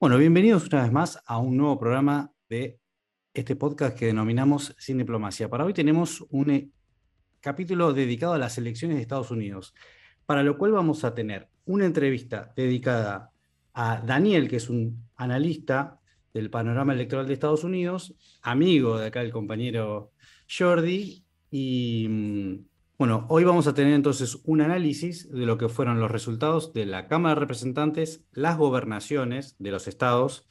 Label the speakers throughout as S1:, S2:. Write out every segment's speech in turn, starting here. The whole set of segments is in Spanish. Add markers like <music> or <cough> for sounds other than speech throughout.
S1: Bueno, bienvenidos una vez más a un nuevo programa de este podcast que denominamos Sin Diplomacia. Para hoy tenemos un eh, capítulo dedicado a las elecciones de Estados Unidos, para lo cual vamos a tener una entrevista dedicada a Daniel, que es un analista del panorama electoral de Estados Unidos, amigo de acá el compañero Jordi, y mm, bueno, hoy vamos a tener entonces un análisis de lo que fueron los resultados de la Cámara de Representantes, las gobernaciones de los estados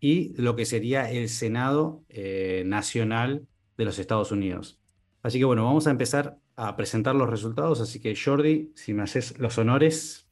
S1: y lo que sería el Senado eh, Nacional de los Estados Unidos. Así que bueno, vamos a empezar a presentar los resultados, así que Jordi, si me haces los honores.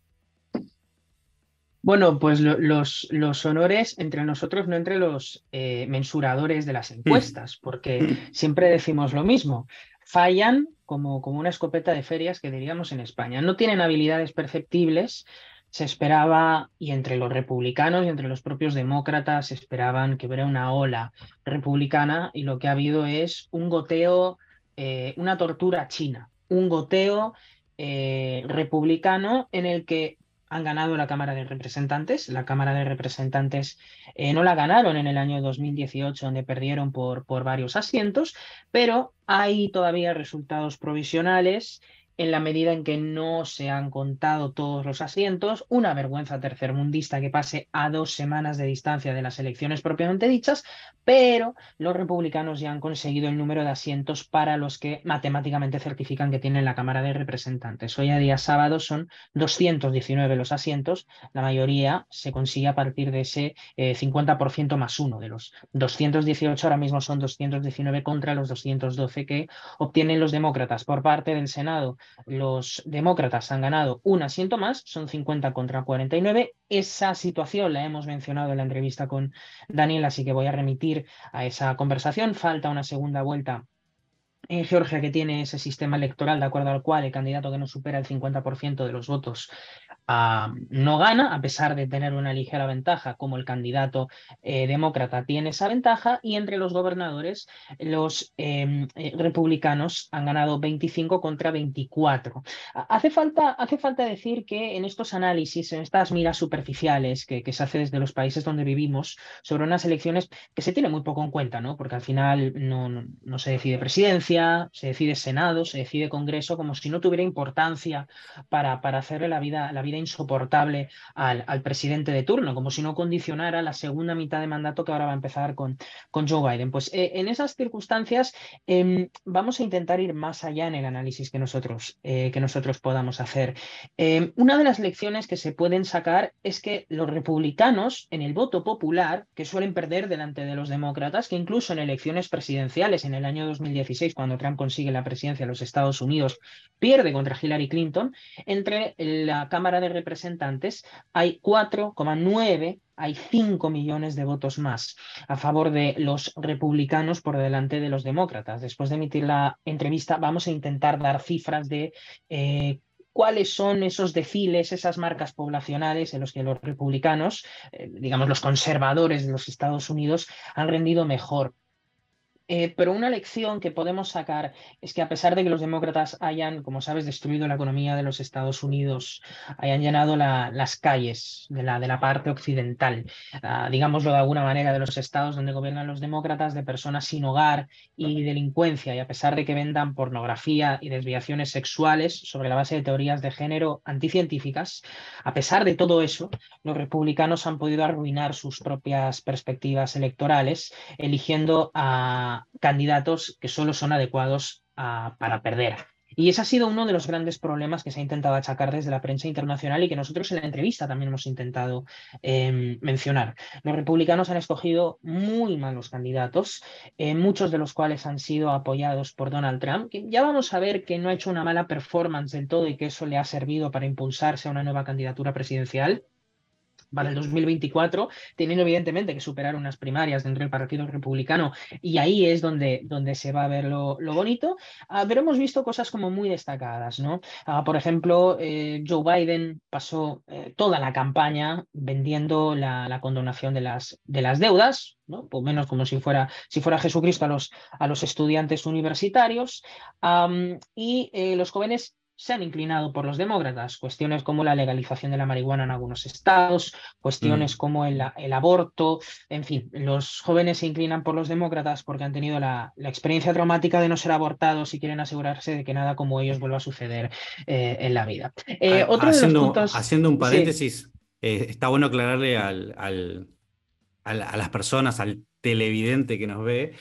S2: Bueno, pues los, los, honores entre nosotros, no entre los eh, mensuradores de las encuestas, porque siempre decimos lo mismo fallan como, como una escopeta de ferias que diríamos en España. No tienen habilidades perceptibles. Se esperaba, y entre los republicanos y entre los propios demócratas, esperaban que hubiera una ola republicana y lo que ha habido es un goteo, eh, una tortura china, un goteo eh, republicano en el que han ganado la Cámara de Representantes. La Cámara de Representantes eh, no la ganaron en el año 2018, donde perdieron por, por varios asientos, pero hay todavía resultados provisionales en la medida en que no se han contado todos los asientos, una vergüenza tercermundista que pase a dos semanas de distancia de las elecciones propiamente dichas, pero los republicanos ya han conseguido el número de asientos para los que matemáticamente certifican que tienen la Cámara de Representantes. Hoy a día sábado son 219 los asientos, la mayoría se consigue a partir de ese 50% eh, más uno de los 218, ahora mismo son 219 contra los 212 que obtienen los demócratas por parte del Senado los demócratas han ganado un asiento más, son 50 contra 49. Esa situación la hemos mencionado en la entrevista con Daniel, así que voy a remitir a esa conversación. Falta una segunda vuelta en Georgia que tiene ese sistema electoral de acuerdo al cual el candidato que no supera el 50% de los votos no gana, a pesar de tener una ligera ventaja, como el candidato eh, demócrata tiene esa ventaja, y entre los gobernadores, los em, eh, republicanos han ganado 25 contra 24. Hace falta, hace falta decir que en estos análisis, en estas miras superficiales que, se hace desde los países donde vivimos, sobre unas elecciones que se tiene muy poco en cuenta, ¿no? porque al final no, no, se decide presidencia, se decide Senado, se decide Congreso, como si no tuviera importancia para, para hacerle la vida, la vida insoportable al, al, presidente de turno, como si no condicionara la segunda mitad de mandato que ahora va a empezar con, con Joe Biden. Pues eh, en esas circunstancias eh, vamos a intentar ir más allá en el análisis que nosotros, eh, que nosotros podamos hacer. Em, una de las lecciones que se pueden sacar es que los republicanos en el voto popular, que suelen perder delante de los demócratas, que incluso en elecciones presidenciales en el año 2016, cuando Trump consigue la presidencia de los Estados Unidos, pierde contra Hillary Clinton, entre la Cámara de representantes, hay 4,9, hay 5 millones de votos más a favor de los republicanos por delante de los demócratas. Después de emitir la entrevista, vamos a intentar dar cifras de eh, cuáles son esos deciles, esas marcas poblacionales en los que los republicanos, eh, digamos los conservadores de los Estados Unidos, han rendido mejor eh, pero una lección que podemos sacar es que a pesar de que los demócratas hayan, como sabes, destruido la economía de los Estados Unidos, hayan llenado las calles de la, de la parte occidental, ah, digámoslo de alguna manera, de los estados donde gobiernan los demócratas, de personas sin hogar y delincuencia, y a pesar de que vendan pornografía y desviaciones sexuales sobre la base de teorías de género anticientíficas, a pesar de todo eso, los republicanos han podido arruinar sus propias perspectivas electorales, eligiendo a candidatos que solo son adecuados para perder. Y ese ha sido uno de los grandes problemas que se ha intentado achacar desde la prensa internacional y que nosotros en la entrevista también hemos intentado em, mencionar. Los republicanos han escogido muy malos candidatos, eh, muchos de los cuales han sido apoyados por Donald Trump, que ya vamos a ver que no ha hecho una mala performance del todo y que eso le ha servido para impulsarse a una nueva candidatura presidencial para el 2024, teniendo evidentemente que superar unas primarias dentro del Partido Republicano, y ahí es donde, donde se va a ver lo, bonito, ah, pero hemos visto cosas como muy destacadas, ¿no? Ah, por ejemplo, eh, Joe Biden pasó eh, toda la campaña vendiendo la, condonación de las, de las deudas, ¿no? Por menos como si fuera, si fuera Jesucristo a los, a los estudiantes universitarios, y eh, los jóvenes se han inclinado por los demócratas. Cuestiones como la legalización de la marihuana en algunos estados, cuestiones mm. como el, aborto, en fin, los jóvenes se inclinan por los demócratas porque han tenido la, experiencia traumática de no ser abortados y quieren asegurarse de que nada como ellos vuelva a suceder eh, en la vida.
S1: Eh, haciendo, haciendo, un paréntesis, eh, está bueno aclararle al, al, a las personas, al televidente que nos ve,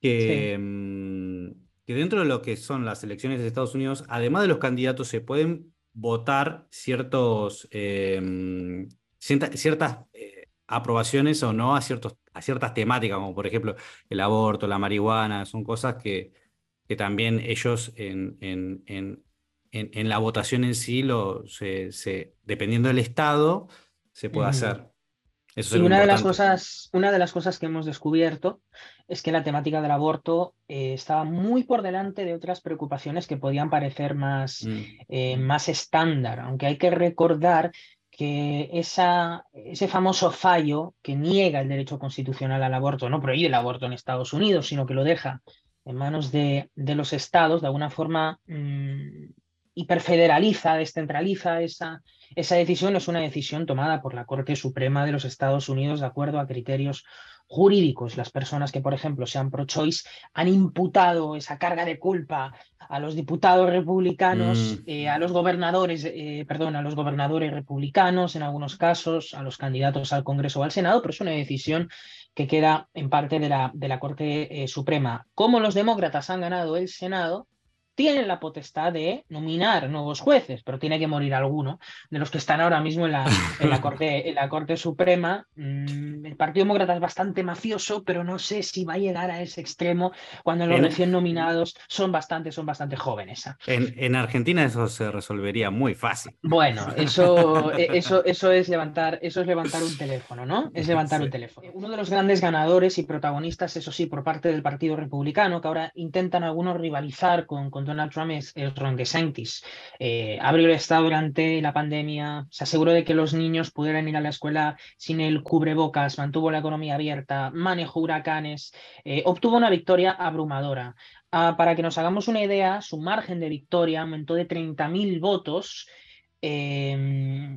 S1: que... Mm, que dentro de lo que son las elecciones de Estados Unidos, además de los candidatos, se pueden votar ciertos, em, ciertas eh, aprobaciones o no a, ciertos, a ciertas temáticas, como por ejemplo el aborto, la marihuana, son cosas que, que también ellos en, en, en, en, la votación en sí, lo, se, dependiendo del estado, se puede hacer
S2: y una de, las cosas, una de las cosas que hemos descubierto es que la temática del aborto eh, estaba muy por delante de otras preocupaciones que podían parecer más, mm. eh, más estándar, aunque hay que recordar que esa, ese famoso fallo que niega el derecho constitucional al aborto, no prohíbe el aborto en Estados Unidos, sino que lo deja en manos de, de los estados, de alguna forma mm, hiperfederaliza, descentraliza esa, esa decisión, es una decisión tomada por la Corte Suprema de los Estados Unidos de acuerdo a criterios jurídicos. Las personas que, por ejemplo, sean pro-choice han imputado esa carga de culpa a los diputados republicanos, mm. eh, a los gobernadores, eh, perdón, a los gobernadores republicanos en algunos casos, a los candidatos al Congreso o al Senado, pero es una decisión que queda en parte de la, de la Corte eh, Suprema. Como los demócratas han ganado el Senado, tienen la potestad de nominar nuevos jueces, pero tiene que morir alguno de los que están ahora mismo en la, en la, corte, <laughs> en la corte Suprema. Mm, el Partido Demócrata es bastante mafioso, pero no sé si va a llegar a ese extremo cuando los recién nominados son bastante, son bastante jóvenes. ¿ah?
S1: En, en, Argentina eso se resolvería muy fácil.
S2: Bueno, eso, e, eso, eso, es, levantar, eso es levantar un teléfono, ¿no? Es levantar un teléfono. Uno de los grandes ganadores y protagonistas, eso sí, por parte del Partido Republicano, que ahora intentan algunos rivalizar con Donald Trump es, Ron DeSantis. Eh, abrió el Estado durante la pandemia, se aseguró de que los niños pudieran ir a la escuela sin el cubrebocas, mantuvo la economía abierta, manejó huracanes, eh, obtuvo una victoria abrumadora. Ah, para que nos hagamos una idea, su margen de victoria aumentó de 30.000 votos em,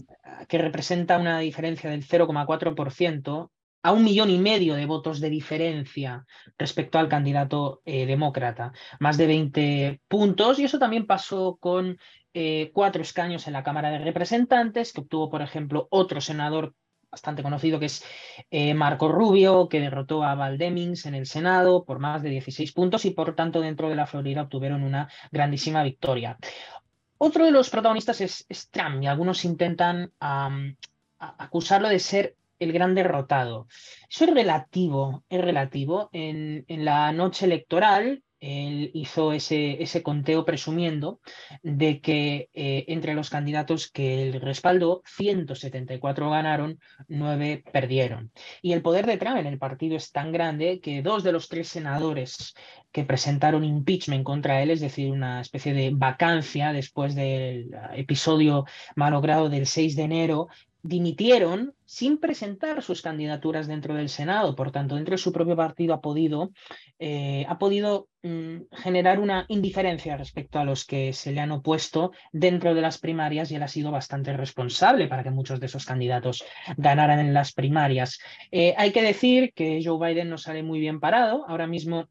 S2: que representa una diferencia del 0,4% a un millón y medio de votos de diferencia respecto al candidato eh, demócrata, más de 20 puntos, y eso también pasó con eh, cuatro escaños en la Cámara de Representantes, que obtuvo, por ejemplo, otro senador bastante conocido que es eh, Marco Rubio, que derrotó a Val Demings en el Senado por más de 16 puntos y por tanto dentro de la Florida obtuvieron una grandísima victoria. Otro de los protagonistas es, Trump y algunos intentan acusarlo de ser el gran derrotado. Eso es relativo, es relativo. En, la noche electoral, él hizo ese, conteo presumiendo de que eh, entre los candidatos que él respaldó, 174 ganaron, 9 perdieron. Y el poder de Trump en el partido es tan grande que dos de los tres senadores que presentaron impeachment contra él, es decir, una especie de vacancia después del episodio malogrado del 6 de enero, dimitieron sin presentar sus candidaturas dentro del Senado. Por tanto, dentro de su propio partido ha podido, eh, ha podido mm, generar una indiferencia respecto a los que se le han opuesto dentro de las primarias y él ha sido bastante responsable para que muchos de esos candidatos ganaran en las primarias. Eh, hay que decir que Joe Biden no sale muy bien parado. Ahora mismo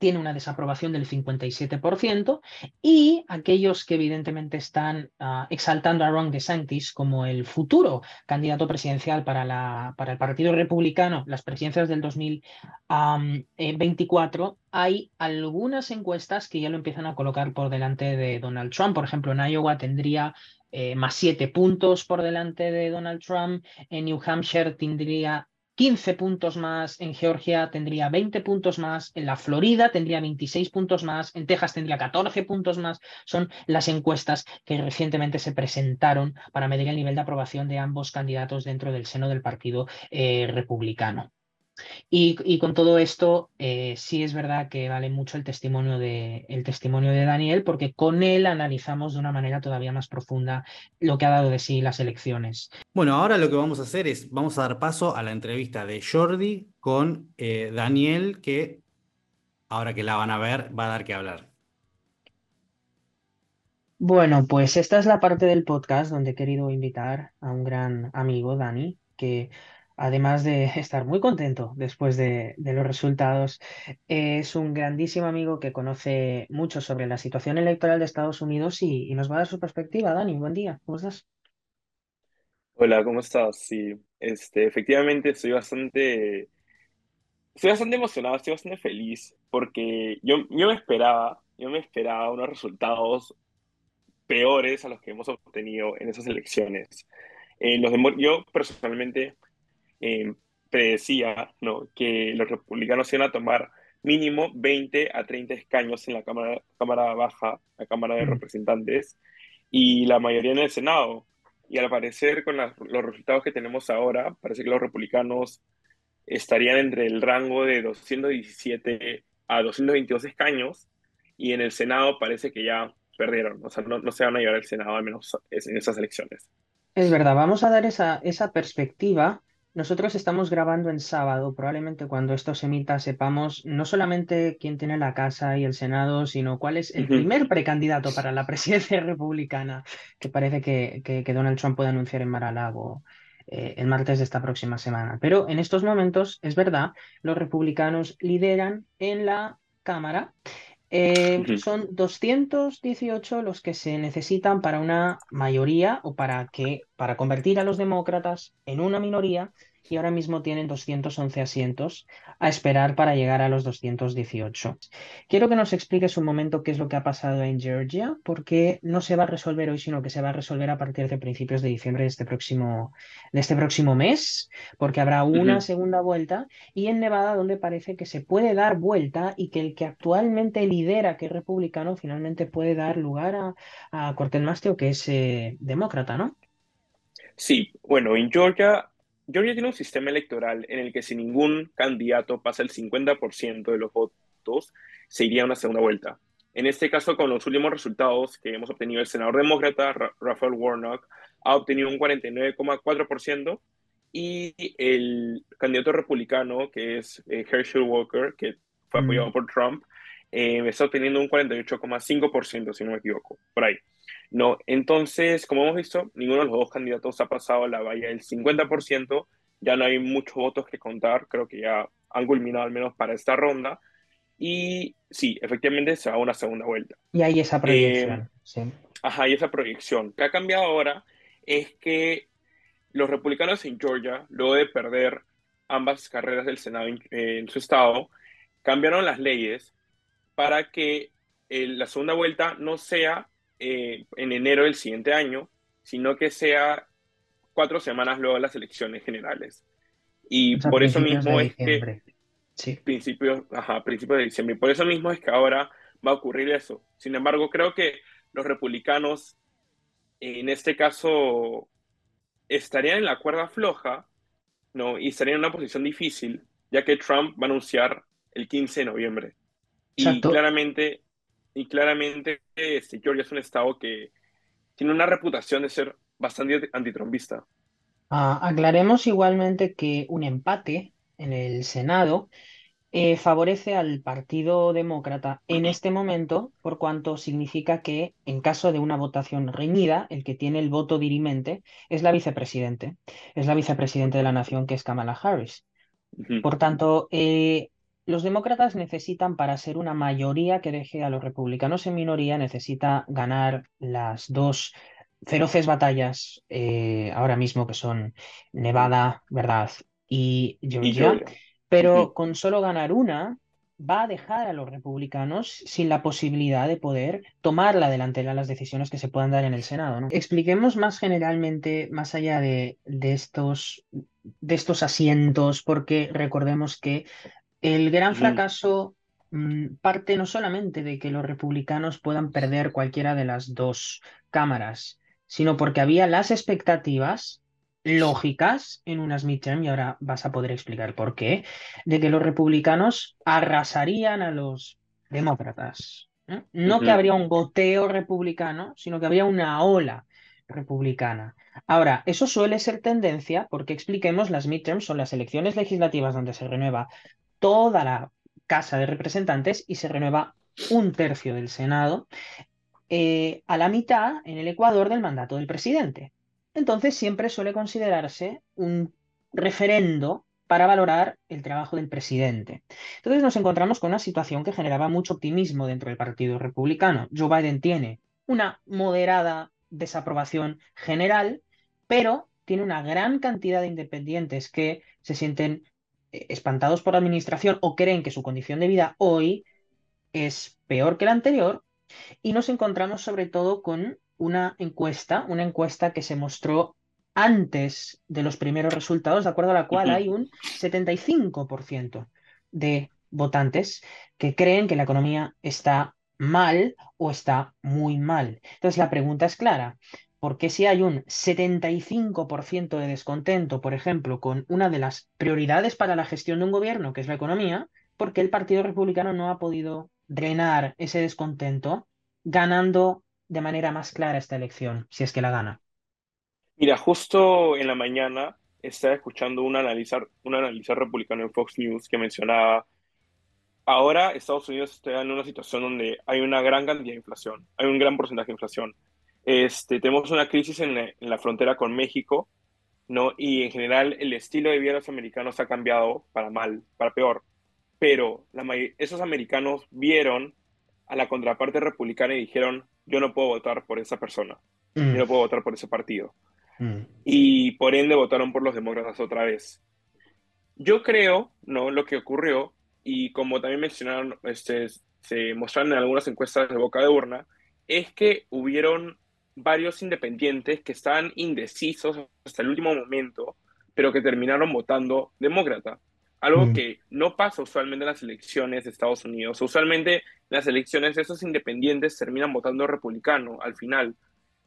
S2: tiene una desaprobación del 57% y aquellos que evidentemente están ah, exaltando a Ron DeSantis como el futuro candidato presidencial para, la, para el Partido Republicano, las presidencias del 2024, hay algunas encuestas que ya lo empiezan a colocar por delante de Donald Trump. Por ejemplo, en Iowa tendría eh, más siete puntos por delante de Donald Trump. En New Hampshire tendría 15 puntos más, en Georgia tendría 20 puntos más, en la Florida tendría 26 puntos más, en Texas tendría 14 puntos más. Son las encuestas que recientemente se presentaron para medir el nivel de aprobación de ambos candidatos dentro del seno del Partido eh, Republicano. Y, con todo esto, eh, sí es verdad que vale mucho el testimonio, de, el testimonio de Daniel, porque con él analizamos de una manera todavía más profunda lo que ha dado de sí las elecciones.
S1: Bueno, ahora lo que vamos a hacer es, vamos a dar paso a la entrevista de Jordi con eh, Daniel, que ahora que la van a ver, va a dar que hablar.
S2: Bueno, pues esta es la parte del podcast donde he querido invitar a un gran amigo, Dani, que además de <laughs> estar muy contento después de, los resultados, es un grandísimo amigo que conoce mucho sobre la situación electoral de Estados Unidos y, nos va a dar su perspectiva. Dani, buen día, ¿cómo estás?
S3: Hola, ¿cómo estás? Sí, este, efectivamente estoy bastante, estoy bastante emocionado, estoy bastante feliz porque yo, yo me esperaba, yo me esperaba unos resultados peores a los que hemos obtenido en esas elecciones. Eh, yo personalmente eh, predecía, ¿no? que los republicanos iban a tomar mínimo 20 a 30 escaños en la Cámara, Cámara Baja, la Cámara de
S2: Mm.
S3: Representantes, y la mayoría en el Senado. Y al parecer, con las- los resultados que tenemos ahora, parece que los republicanos estarían entre el rango de 217 a 222 escaños, y en el Senado parece que ya perdieron, o sea, no, no se van a llevar al Senado, al menos en esas elecciones.
S2: Es verdad, vamos a dar esa, esa perspectiva. Nosotros estamos grabando en sábado, probablemente cuando esto se emita sepamos no solamente quién tiene la Casa y el Senado, sino cuál es el primer precandidato para la <laughs> presidencia republicana que parece que, que, que Donald Trump puede anunciar en Mar-a-Lago eh, el martes de esta próxima semana. Pero en estos momentos, es verdad, los republicanos lideran en la Cámara eh, son 218 los que se necesitan para una mayoría o para que, para convertir a los demócratas en una minoría y ahora mismo tienen 211 asientos a esperar para llegar a los 218. Quiero que nos expliques un momento qué es lo que ha pasado en Georgia, porque no se va a resolver hoy, sino que se va a resolver a partir de principios de diciembre de este próximo, de este próximo mes, porque habrá una segunda vuelta y en Nevada, donde parece que se puede dar vuelta y que el que actualmente lidera, que es republicano, finalmente puede dar lugar a, a Cortés Masto, que es eh, demócrata, ¿no?
S3: Sí, bueno, en Georgia, Georgia tiene un sistema electoral en el que si ningún candidato pasa el 50% de los votos, se iría a una segunda vuelta. En este caso, con los últimos resultados que hemos obtenido, el senador demócrata Ra- Raphael Warnock ha obtenido un 49,4% y el candidato republicano, que es eh, Herschel Walker, que fue
S2: Mm,
S3: apoyado por Trump, eh, está obteniendo un 48,5%, si no me equivoco, por ahí. No, entonces, como hemos visto, ninguno de los dos candidatos ha pasado la valla del 50%, ya no hay muchos votos que contar, creo que ya han culminado al menos para esta ronda, y sí, efectivamente se va a una segunda vuelta.
S2: Y hay esa
S3: Eh,
S2: proyección, sí.
S3: ajá, y esa proyección. Lo que ha cambiado ahora es que los republicanos en Georgia, luego de perder ambas carreras del Senado en, en su estado, cambiaron las leyes para que eh, la segunda vuelta no sea eh, en enero del siguiente año, sino que sea cuatro semanas luego de las elecciones generales.
S2: O
S3: Y
S2: sea,
S3: por eso mismo es que
S2: sí.
S3: principios, ajá, principios de diciembre, y por eso mismo es que ahora va a ocurrir eso. Sin embargo, creo que los republicanos en este caso estarían en la cuerda floja, ¿no? Y estarían en una posición difícil, ya que Trump va a anunciar el 15 de noviembre. Y claramente, y claramente este, Georgia es un estado que tiene una reputación de ser bastante antitrumpista.
S2: Ah, aclaremos igualmente que un empate en el Senado eh, favorece al Partido Demócrata en este momento, por cuanto significa que en caso de una votación reñida, el que tiene el voto dirimente es la vicepresidente, es la vicepresidente de la nación, que es Kamala Harris. Por tanto, eh, los demócratas necesitan, para ser una mayoría que deje a los republicanos en minoría, necesita ganar las dos feroces batallas eh, ahora mismo que son. Nevada, ¿verdad? Y Georgia, pero con solo ganar una, va a dejar a los republicanos sin la posibilidad de poder tomar la delantera en las decisiones que se puedan dar en el Senado, ¿no? Expliquemos más generalmente, más allá de, de estos de estos asientos, porque recordemos que el gran fracaso mm, parte no solamente de que los republicanos puedan perder cualquiera de las dos cámaras, sino porque había las expectativas lógicas en unas midterm, y ahora vas a poder explicar por qué, de que los republicanos arrasarían a los demócratas. ¿eh? No que habría un goteo republicano, sino que habría una ola republicana. Ahora, eso suele ser tendencia porque expliquemos, las midterms son las elecciones legislativas donde se renueva toda la Casa de Representantes y se renueva un tercio del Senado eh, a la mitad en el Ecuador del mandato del presidente. Entonces siempre suele considerarse un referendo para valorar el trabajo del presidente. Entonces nos encontramos con una situación que generaba mucho optimismo dentro del Partido Republicano. Joe Biden tiene una moderada desaprobación general, pero tiene una gran cantidad de independientes que se sienten espantados por la administración o creen que su condición de vida hoy es peor que la anterior. Y nos encontramos sobre todo con una encuesta, una encuesta que se mostró antes de los primeros resultados, de acuerdo a la cual hay un 75% de votantes que creen que la economía está mal o está muy mal. Entonces la pregunta es clara. ¿Por qué si hay un 75% de descontento, por ejemplo, con una de las prioridades para la gestión de un gobierno, que es la economía, por qué el Partido Republicano no ha podido drenar ese descontento ganando de manera más clara esta elección, si es que la gana?
S3: Mira, justo en la mañana estaba escuchando un analizar, un analizar republicano en Fox News que mencionaba, ahora Estados Unidos está en una situación donde hay una gran cantidad de inflación, hay un gran porcentaje de inflación. Este, tenemos una crisis en la, frontera con México, ¿no? Y en general el estilo de vida de los americanos ha cambiado para mal, para peor. Pero la, esos americanos vieron a la contraparte republicana y dijeron, yo no puedo votar por esa persona, yo no mm. puedo votar por ese partido. Mm. Y por ende votaron por los demócratas otra vez. Yo creo, ¿no? Lo que ocurrió, y como también mencionaron, este, se mostraron en algunas encuestas de boca de urna, es que hubieron varios independientes que estaban indecisos hasta el último momento, pero que terminaron votando demócrata. Algo mm. que no pasa usualmente en las elecciones de Estados Unidos. Usualmente en las elecciones esos independientes terminan votando republicano al final,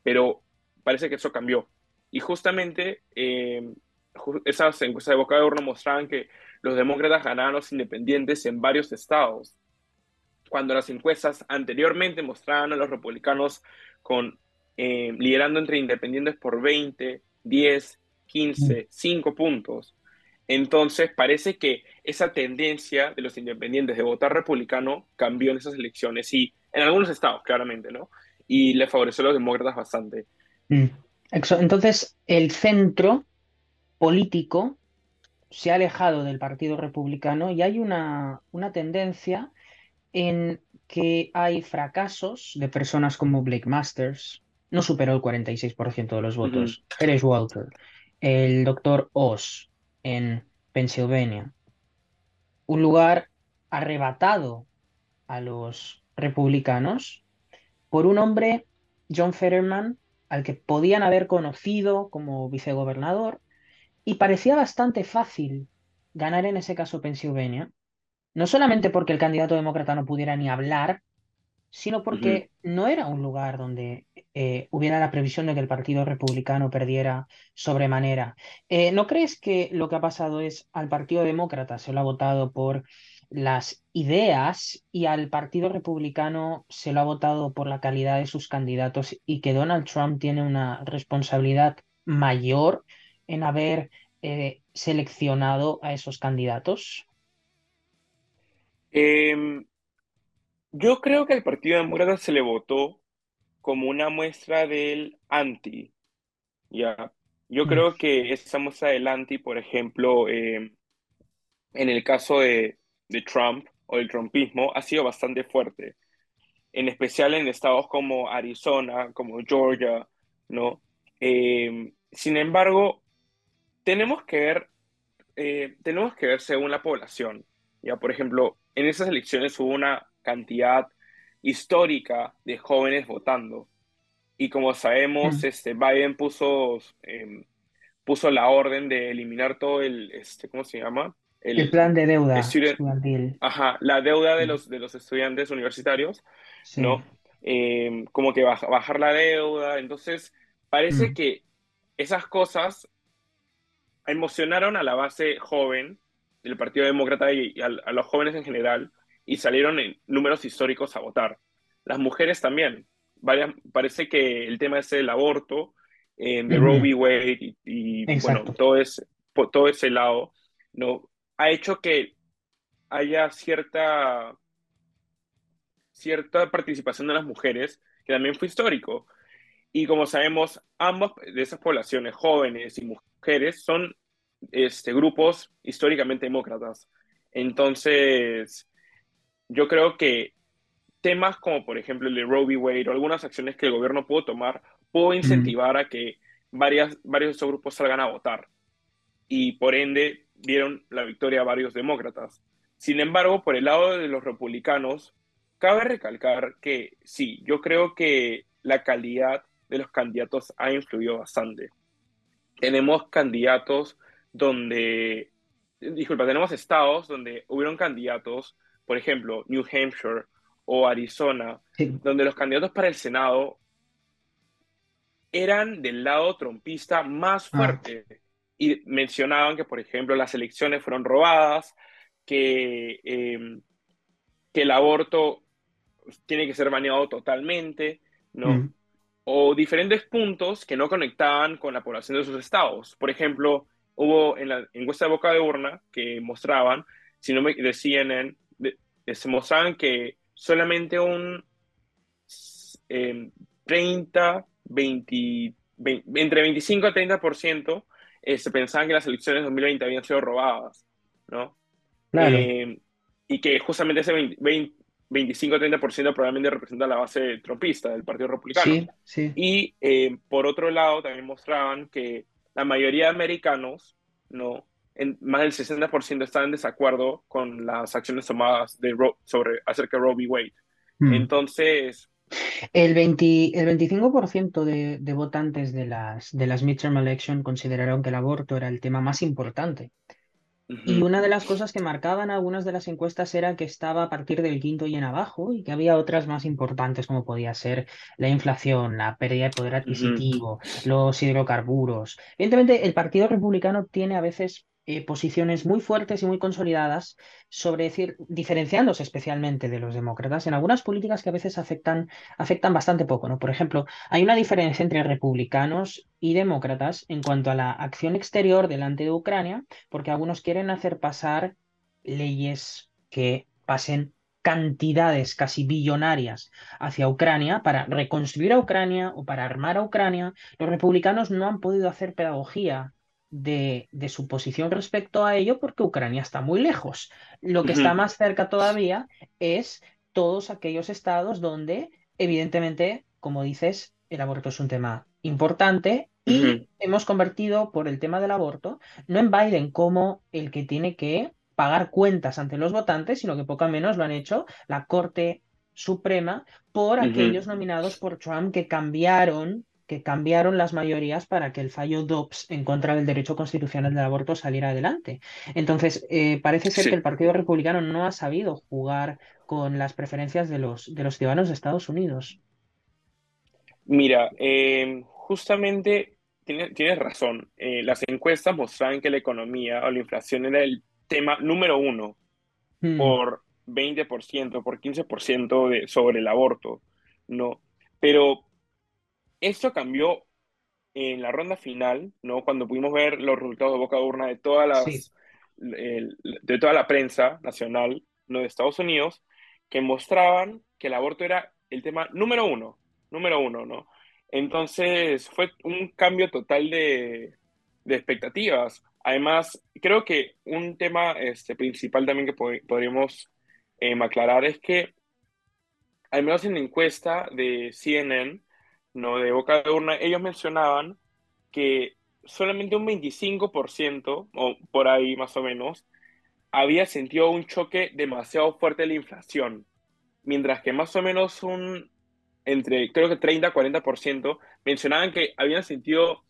S3: pero parece que eso cambió. Y justamente eh, esas encuestas de boca de urna mostraban que los demócratas ganaban los independientes en varios estados, cuando las encuestas anteriormente mostraban a los republicanos con, eh, liderando entre independientes por 20, 10, 15, 5 puntos. Entonces parece que esa tendencia de los independientes de votar republicano cambió en esas elecciones y en algunos estados, claramente, ¿no? Y le favoreció a los demócratas bastante.
S2: Mm. Entonces, el centro político se ha alejado del Partido Republicano y hay una, una tendencia en que hay fracasos de personas como Blake Masters, no superó el 46% de los votos, uh Walker, el doctor Oz en Pensilvania, un lugar arrebatado a los republicanos por un hombre, John Fetterman, al que podían haber conocido como vicegobernador, y parecía bastante fácil ganar en ese caso Pensilvania, no solamente porque el candidato demócrata no pudiera ni hablar, sino porque no era un lugar donde eh, hubiera la previsión de que el Partido Republicano perdiera sobremanera. Eh, ¿No crees que lo que ha pasado es al Partido Demócrata se lo ha votado por las ideas y al Partido Republicano se lo ha votado por la calidad de sus candidatos y que Donald Trump tiene una responsabilidad mayor en haber eh, seleccionado a esos candidatos?
S3: Em, yo creo que al Partido Demócrata se le votó como una muestra del anti. Ya. Yo mm. creo que esa muestra del anti, por ejemplo, em, en el caso de, de Trump o el trumpismo ha sido bastante fuerte, en especial en estados como Arizona, como Georgia, ¿no? Eh, sin embargo, tenemos que ver, eh, tenemos que ver según la población. Ya, por ejemplo, en esas elecciones hubo una cantidad histórica de jóvenes votando. Y como sabemos, mm. este, Biden puso, em, puso la orden de eliminar todo el, este, ¿cómo se llama?
S2: El, plan de deuda
S3: Ajá, la deuda de los, de los estudiantes universitarios, ¿no? Em, como que bajar la deuda. Entonces, parece mm. que esas cosas emocionaron a la base joven del Partido Demócrata y, a, los jóvenes en general y salieron en números históricos a votar. Las mujeres también. parece que el tema es el aborto, em, de Roe v. Wade y, bueno, todo, es, todo ese lado, ¿no? ha hecho que haya cierta, cierta participación de las mujeres que también fue histórico. Y como sabemos, ambas de esas poblaciones, jóvenes y mujeres, son este, grupos históricamente demócratas. Entonces, yo creo que temas como, por ejemplo, el de Roe v. Wade o algunas acciones que el gobierno pudo tomar, pudo incentivar a que varias, varios de esos grupos salgan a votar. Y por ende, dieron la victoria a varios demócratas. Sin embargo, por el lado de los republicanos, cabe recalcar que sí, yo creo que la calidad de los candidatos ha influido bastante. Tenemos candidatos donde, disculpa, tenemos estados donde hubieron candidatos, por ejemplo, New Hampshire o Arizona, donde los candidatos para el Senado eran del lado trompista más ah. fuerte. Y mencionaban que, por ejemplo, las elecciones fueron robadas, que, em, que el aborto tiene que ser baneado totalmente, ¿no? Mm o diferentes puntos que no conectaban con la población de sus estados. Por ejemplo, hubo en la encuesta de boca de urna que mostraban, si no me decían, en, se mostraban que solamente un 30, em, entre 25 a 30% eh, se pensaban que las elecciones de 2020 habían sido robadas, ¿no? Em, y que justamente ese 20, 25-30% probablemente representa la base trompista del Partido Republicano. Y eh, por otro lado, también mostraban que la mayoría de americanos, ¿no? En, más del 60% están en desacuerdo con las acciones tomadas de sobre, acerca de Roe v. Wade. Hmm. Entonces...
S2: El, 20, el 25% de, de, votantes de las, de las midterm election consideraron que el aborto era el tema más importante y una de las cosas que marcaban algunas de las encuestas era que estaba a partir del quinto y en abajo y que había otras más importantes como podía ser la inflación, la pérdida de poder adquisitivo, los hidrocarburos. Evidentemente, el Partido Republicano tiene a veces eh, posiciones muy fuertes y muy consolidadas sobre decir, diferenciándose especialmente de los demócratas en algunas políticas que a veces afectan, afectan bastante poco. ¿no? Por ejemplo, hay una diferencia entre republicanos y demócratas en cuanto a la acción exterior delante de Ucrania, porque algunos quieren hacer pasar leyes que pasen cantidades casi billonarias hacia Ucrania para reconstruir a Ucrania o para armar a Ucrania. Los republicanos no han podido hacer pedagogía de, su posición respecto a ello porque Ucrania está muy lejos. Lo que está más cerca todavía es todos aquellos estados donde, evidentemente, como dices, el aborto es un tema importante y hemos convertido por el tema del aborto, no en Biden como el que tiene que pagar cuentas ante los votantes, sino que poco menos lo han hecho la Corte Suprema por aquellos nominados por Trump que cambiaron que cambiaron las mayorías para que el fallo Dobbs en contra del derecho constitucional del aborto saliera adelante. Entonces, eh, parece ser que el Partido Republicano no ha sabido jugar con las preferencias de los, de los ciudadanos de Estados Unidos.
S3: Mira, em, justamente tienes, razón. Eh, las encuestas mostraban que la economía o la inflación era el tema número uno hmm. por 20%, por 15% de, sobre el aborto, ¿no? Pero esto cambió en la ronda final, ¿no? Cuando pudimos ver los resultados de boca de urna de, todas las, de toda la prensa nacional ¿no? de Estados Unidos, que mostraban que el aborto era el tema número uno, número uno, ¿no? Entonces fue un cambio total de, de expectativas. Además, creo que un tema este, principal también que podríamos eh, aclarar es que, al menos en la encuesta de CNN, no de boca de urna, ellos mencionaban que solamente un 25%, o por ahí más o menos, había sentido un choque demasiado fuerte de la inflación, mientras que más o menos un, entre creo que 30 a 40% mencionaban que habían sentido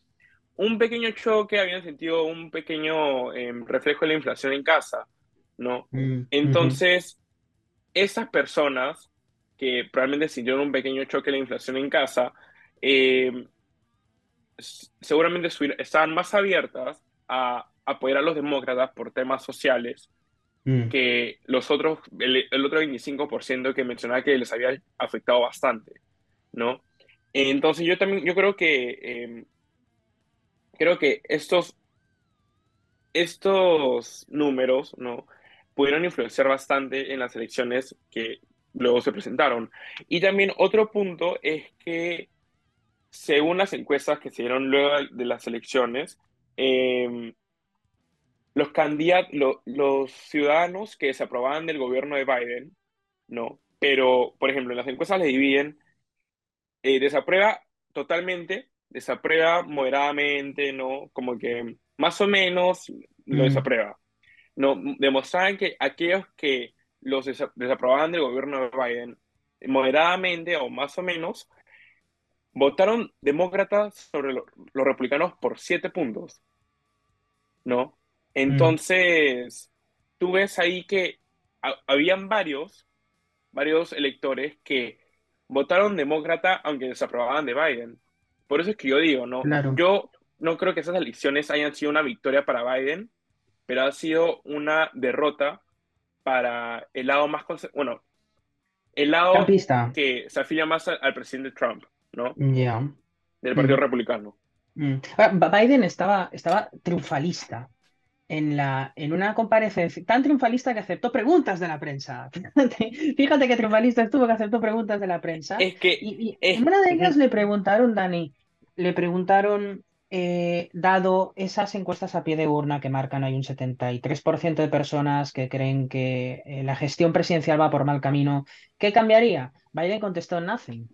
S3: un pequeño choque, habían sentido un pequeño em, reflejo de la inflación en casa, ¿no? Mm, Entonces, esas personas que probablemente sintieron un pequeño choque de la inflación en casa, eh, seguramente estaban más abiertas a apoyar a los demócratas por temas sociales mm. que los otros, el, otro 25% que mencionaba que les había afectado bastante, ¿no? Entonces yo también, yo creo que, em, creo que estos, estos números, ¿no? Pudieron influenciar bastante en las elecciones que luego se presentaron. Y también otro punto es que, según las encuestas que se dieron luego de las elecciones, em, los, los ciudadanos que desaprobaban del gobierno de Biden, no, pero, por ejemplo, en las encuestas le dividen, eh, desaprueba totalmente, desaprueba moderadamente, ¿no? Como que más o menos lo desaprueba. No, demostraban que aquellos que los desaprobaban del gobierno de Biden moderadamente o más o menos, votaron demócratas sobre los republicanos por siete puntos. ¿No? Mm. Entonces, tú ves ahí que habían varios, varios electores que votaron demócrata aunque desaprobaban de Biden. Por eso es que yo digo, ¿no? Yo no creo que esas elecciones hayan sido una victoria para Biden, pero ha sido una derrota para el lado más, bueno, el lado que se afilia más al, presidente Trump, ¿no?
S2: Ya.
S3: Del Partido mm. Republicano.
S2: Mm. Biden estaba, estaba triunfalista en, la, en una comparecencia, tan triunfalista que aceptó preguntas de la prensa. <laughs> Fíjate, qué triunfalista estuvo que aceptó preguntas de la prensa.
S3: Es que.
S2: Y, en una de ellas le preguntaron, Dani, le preguntaron eh, dado esas encuestas a pie de urna que marcan hay un 73% de personas que creen que eh, la gestión presidencial va por mal camino, ¿qué cambiaría? Biden contestó nothing.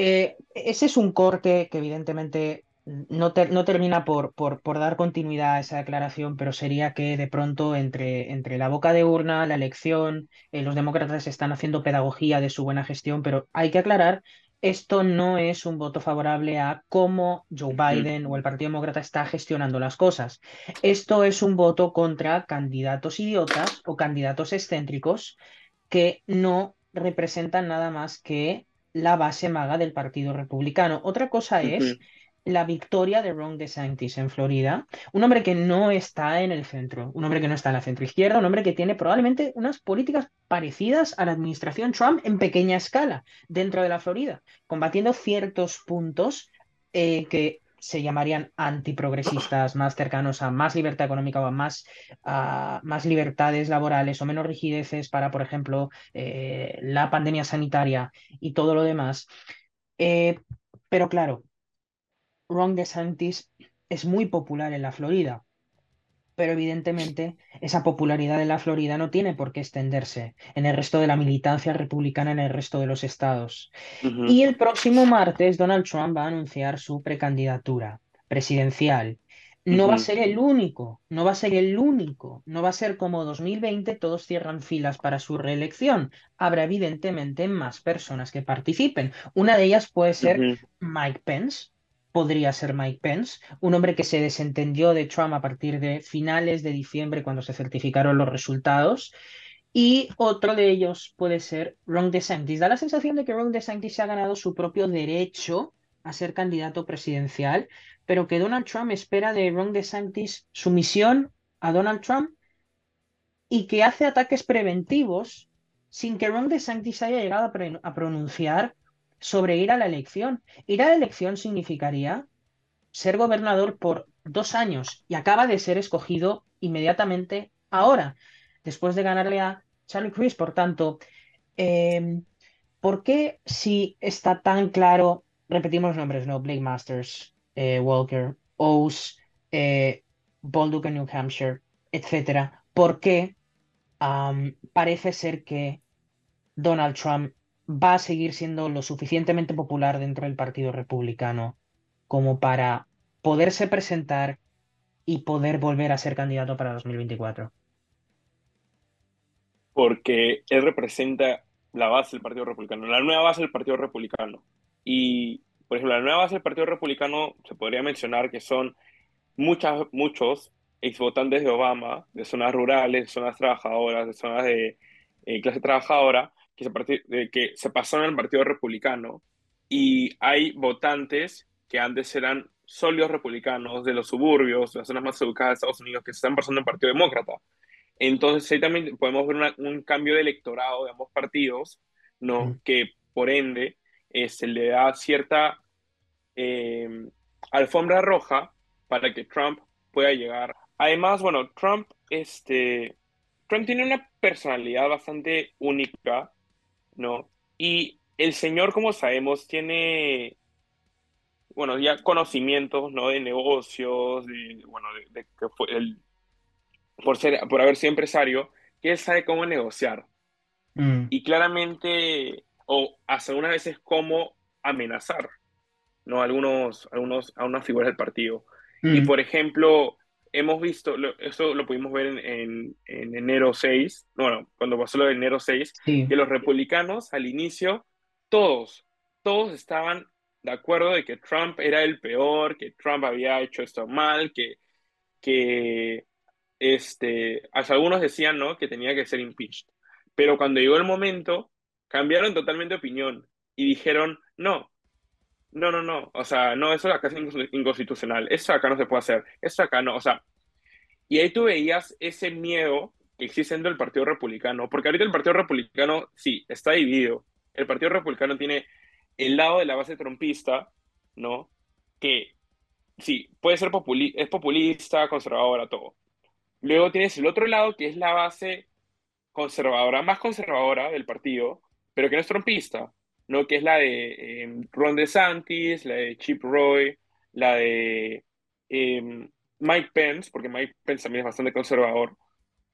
S2: Eh, ese es un corte que evidentemente no, no termina por, por, por, dar continuidad a esa declaración, pero sería que de pronto entre, entre la boca de urna, la elección, los demócratas están haciendo pedagogía de su buena gestión, pero hay que aclarar esto no es un voto favorable a cómo Joe Biden o el Partido Demócrata está gestionando las cosas. Esto es un voto contra candidatos idiotas o candidatos excéntricos que no representan nada más que la base maga del Partido Republicano. Otra cosa es la victoria de Ron DeSantis en Florida, un hombre que no está en el centro, un hombre que no está en la centro izquierda, un hombre que tiene probablemente unas políticas parecidas a la administración Trump en pequeña escala dentro de la Florida, combatiendo ciertos puntos eh, que se llamarían antiprogresistas, más cercanos a más libertad económica o a más, más libertades laborales o menos rigideces para, por ejemplo, eh, la pandemia sanitaria y todo lo demás. Eh, pero claro, Ron DeSantis es muy popular en la Florida, pero evidentemente esa popularidad en la Florida no tiene por qué extenderse en el resto de la militancia republicana en el resto de los estados. Y el próximo martes Donald Trump va a anunciar su precandidatura presidencial. No va a ser el único, no va a ser el único, no va a ser como 2020, todos cierran filas para su reelección. Habrá evidentemente más personas que participen. Una de ellas puede ser Mike Pence, podría ser Mike Pence, un hombre que se desentendió de Trump a partir de finales de diciembre cuando se certificaron los resultados. Y otro de ellos puede ser Ron DeSantis. Da la sensación de que Ron DeSantis se ha ganado su propio derecho a ser candidato presidencial, pero que Donald Trump espera de Ron DeSantis sumisión a Donald Trump y que hace ataques preventivos sin que Ron DeSantis haya llegado a, a pronunciar sobre ir a la elección. Ir a la elección significaría ser gobernador por dos años y acaba de ser escogido inmediatamente ahora, después de ganarle a Charlie Cruz. Por tanto, em, ¿por qué si está tan claro, repetimos los nombres, ¿no? Blake Masters, eh, Walker, Ouse, eh, en New Hampshire, etcétera, ¿por qué parece ser que Donald Trump va a seguir siendo lo suficientemente popular dentro del Partido Republicano como para poderse presentar y poder volver a ser candidato para 2024?
S3: Porque él representa la base del Partido Republicano, la nueva base del Partido Republicano. Y, por ejemplo, la nueva base del Partido Republicano se podría mencionar que son muchas, muchos exvotantes de Obama, de zonas rurales, de zonas trabajadoras, de zonas de eh, clase trabajadora, que se, que se pasaron al Partido Republicano y hay votantes que antes eran sólidos republicanos de los suburbios, de las zonas más educadas de Estados Unidos, que se están pasando al Partido Demócrata. Entonces ahí también podemos ver un cambio de electorado de ambos partidos, ¿no? Que por ende eh, se le da cierta eh, alfombra roja para que Trump pueda llegar. Además, bueno, Trump, este, Trump tiene una personalidad bastante única ¿no? Y el señor, como sabemos, tiene, bueno, ya conocimientos, ¿no? De negocios, de, bueno, de, que fue el, por, ser, por haber sido empresario, que él sabe cómo negociar.
S2: Mm.
S3: Y claramente, o hasta algunas veces cómo amenazar, ¿no? Algunos, algunos, a unas figuras del partido. Y
S2: Mm.
S3: por ejemplo, hemos visto, eso lo pudimos ver en, en, en enero 6, bueno, cuando pasó lo de enero 6,
S2: Sí.
S3: que los republicanos al inicio, todos, todos estaban de acuerdo de que Trump era el peor, que Trump había hecho esto mal, que, que este, hasta algunos decían, ¿no? Que tenía que ser impeached. Pero cuando llegó el momento, cambiaron totalmente de opinión y dijeron, no, no, no, no, o sea, no, eso acá es incons- inconstitucional, eso acá no se puede hacer, eso acá no, o sea, y ahí tú veías ese miedo que existe dentro del Partido Republicano, porque ahorita el Partido Republicano, sí, está dividido. El Partido Republicano tiene el lado de la base trumpista, ¿no? Que sí, puede ser populi es populista, conservadora, todo. Luego tienes el otro lado que es la base conservadora, más conservadora del partido, pero que no es trumpista, ¿no? Que es la de eh, Ron DeSantis, la de Chip Roy, la de eh, Mike Pence, porque Mike Pence también es bastante conservador,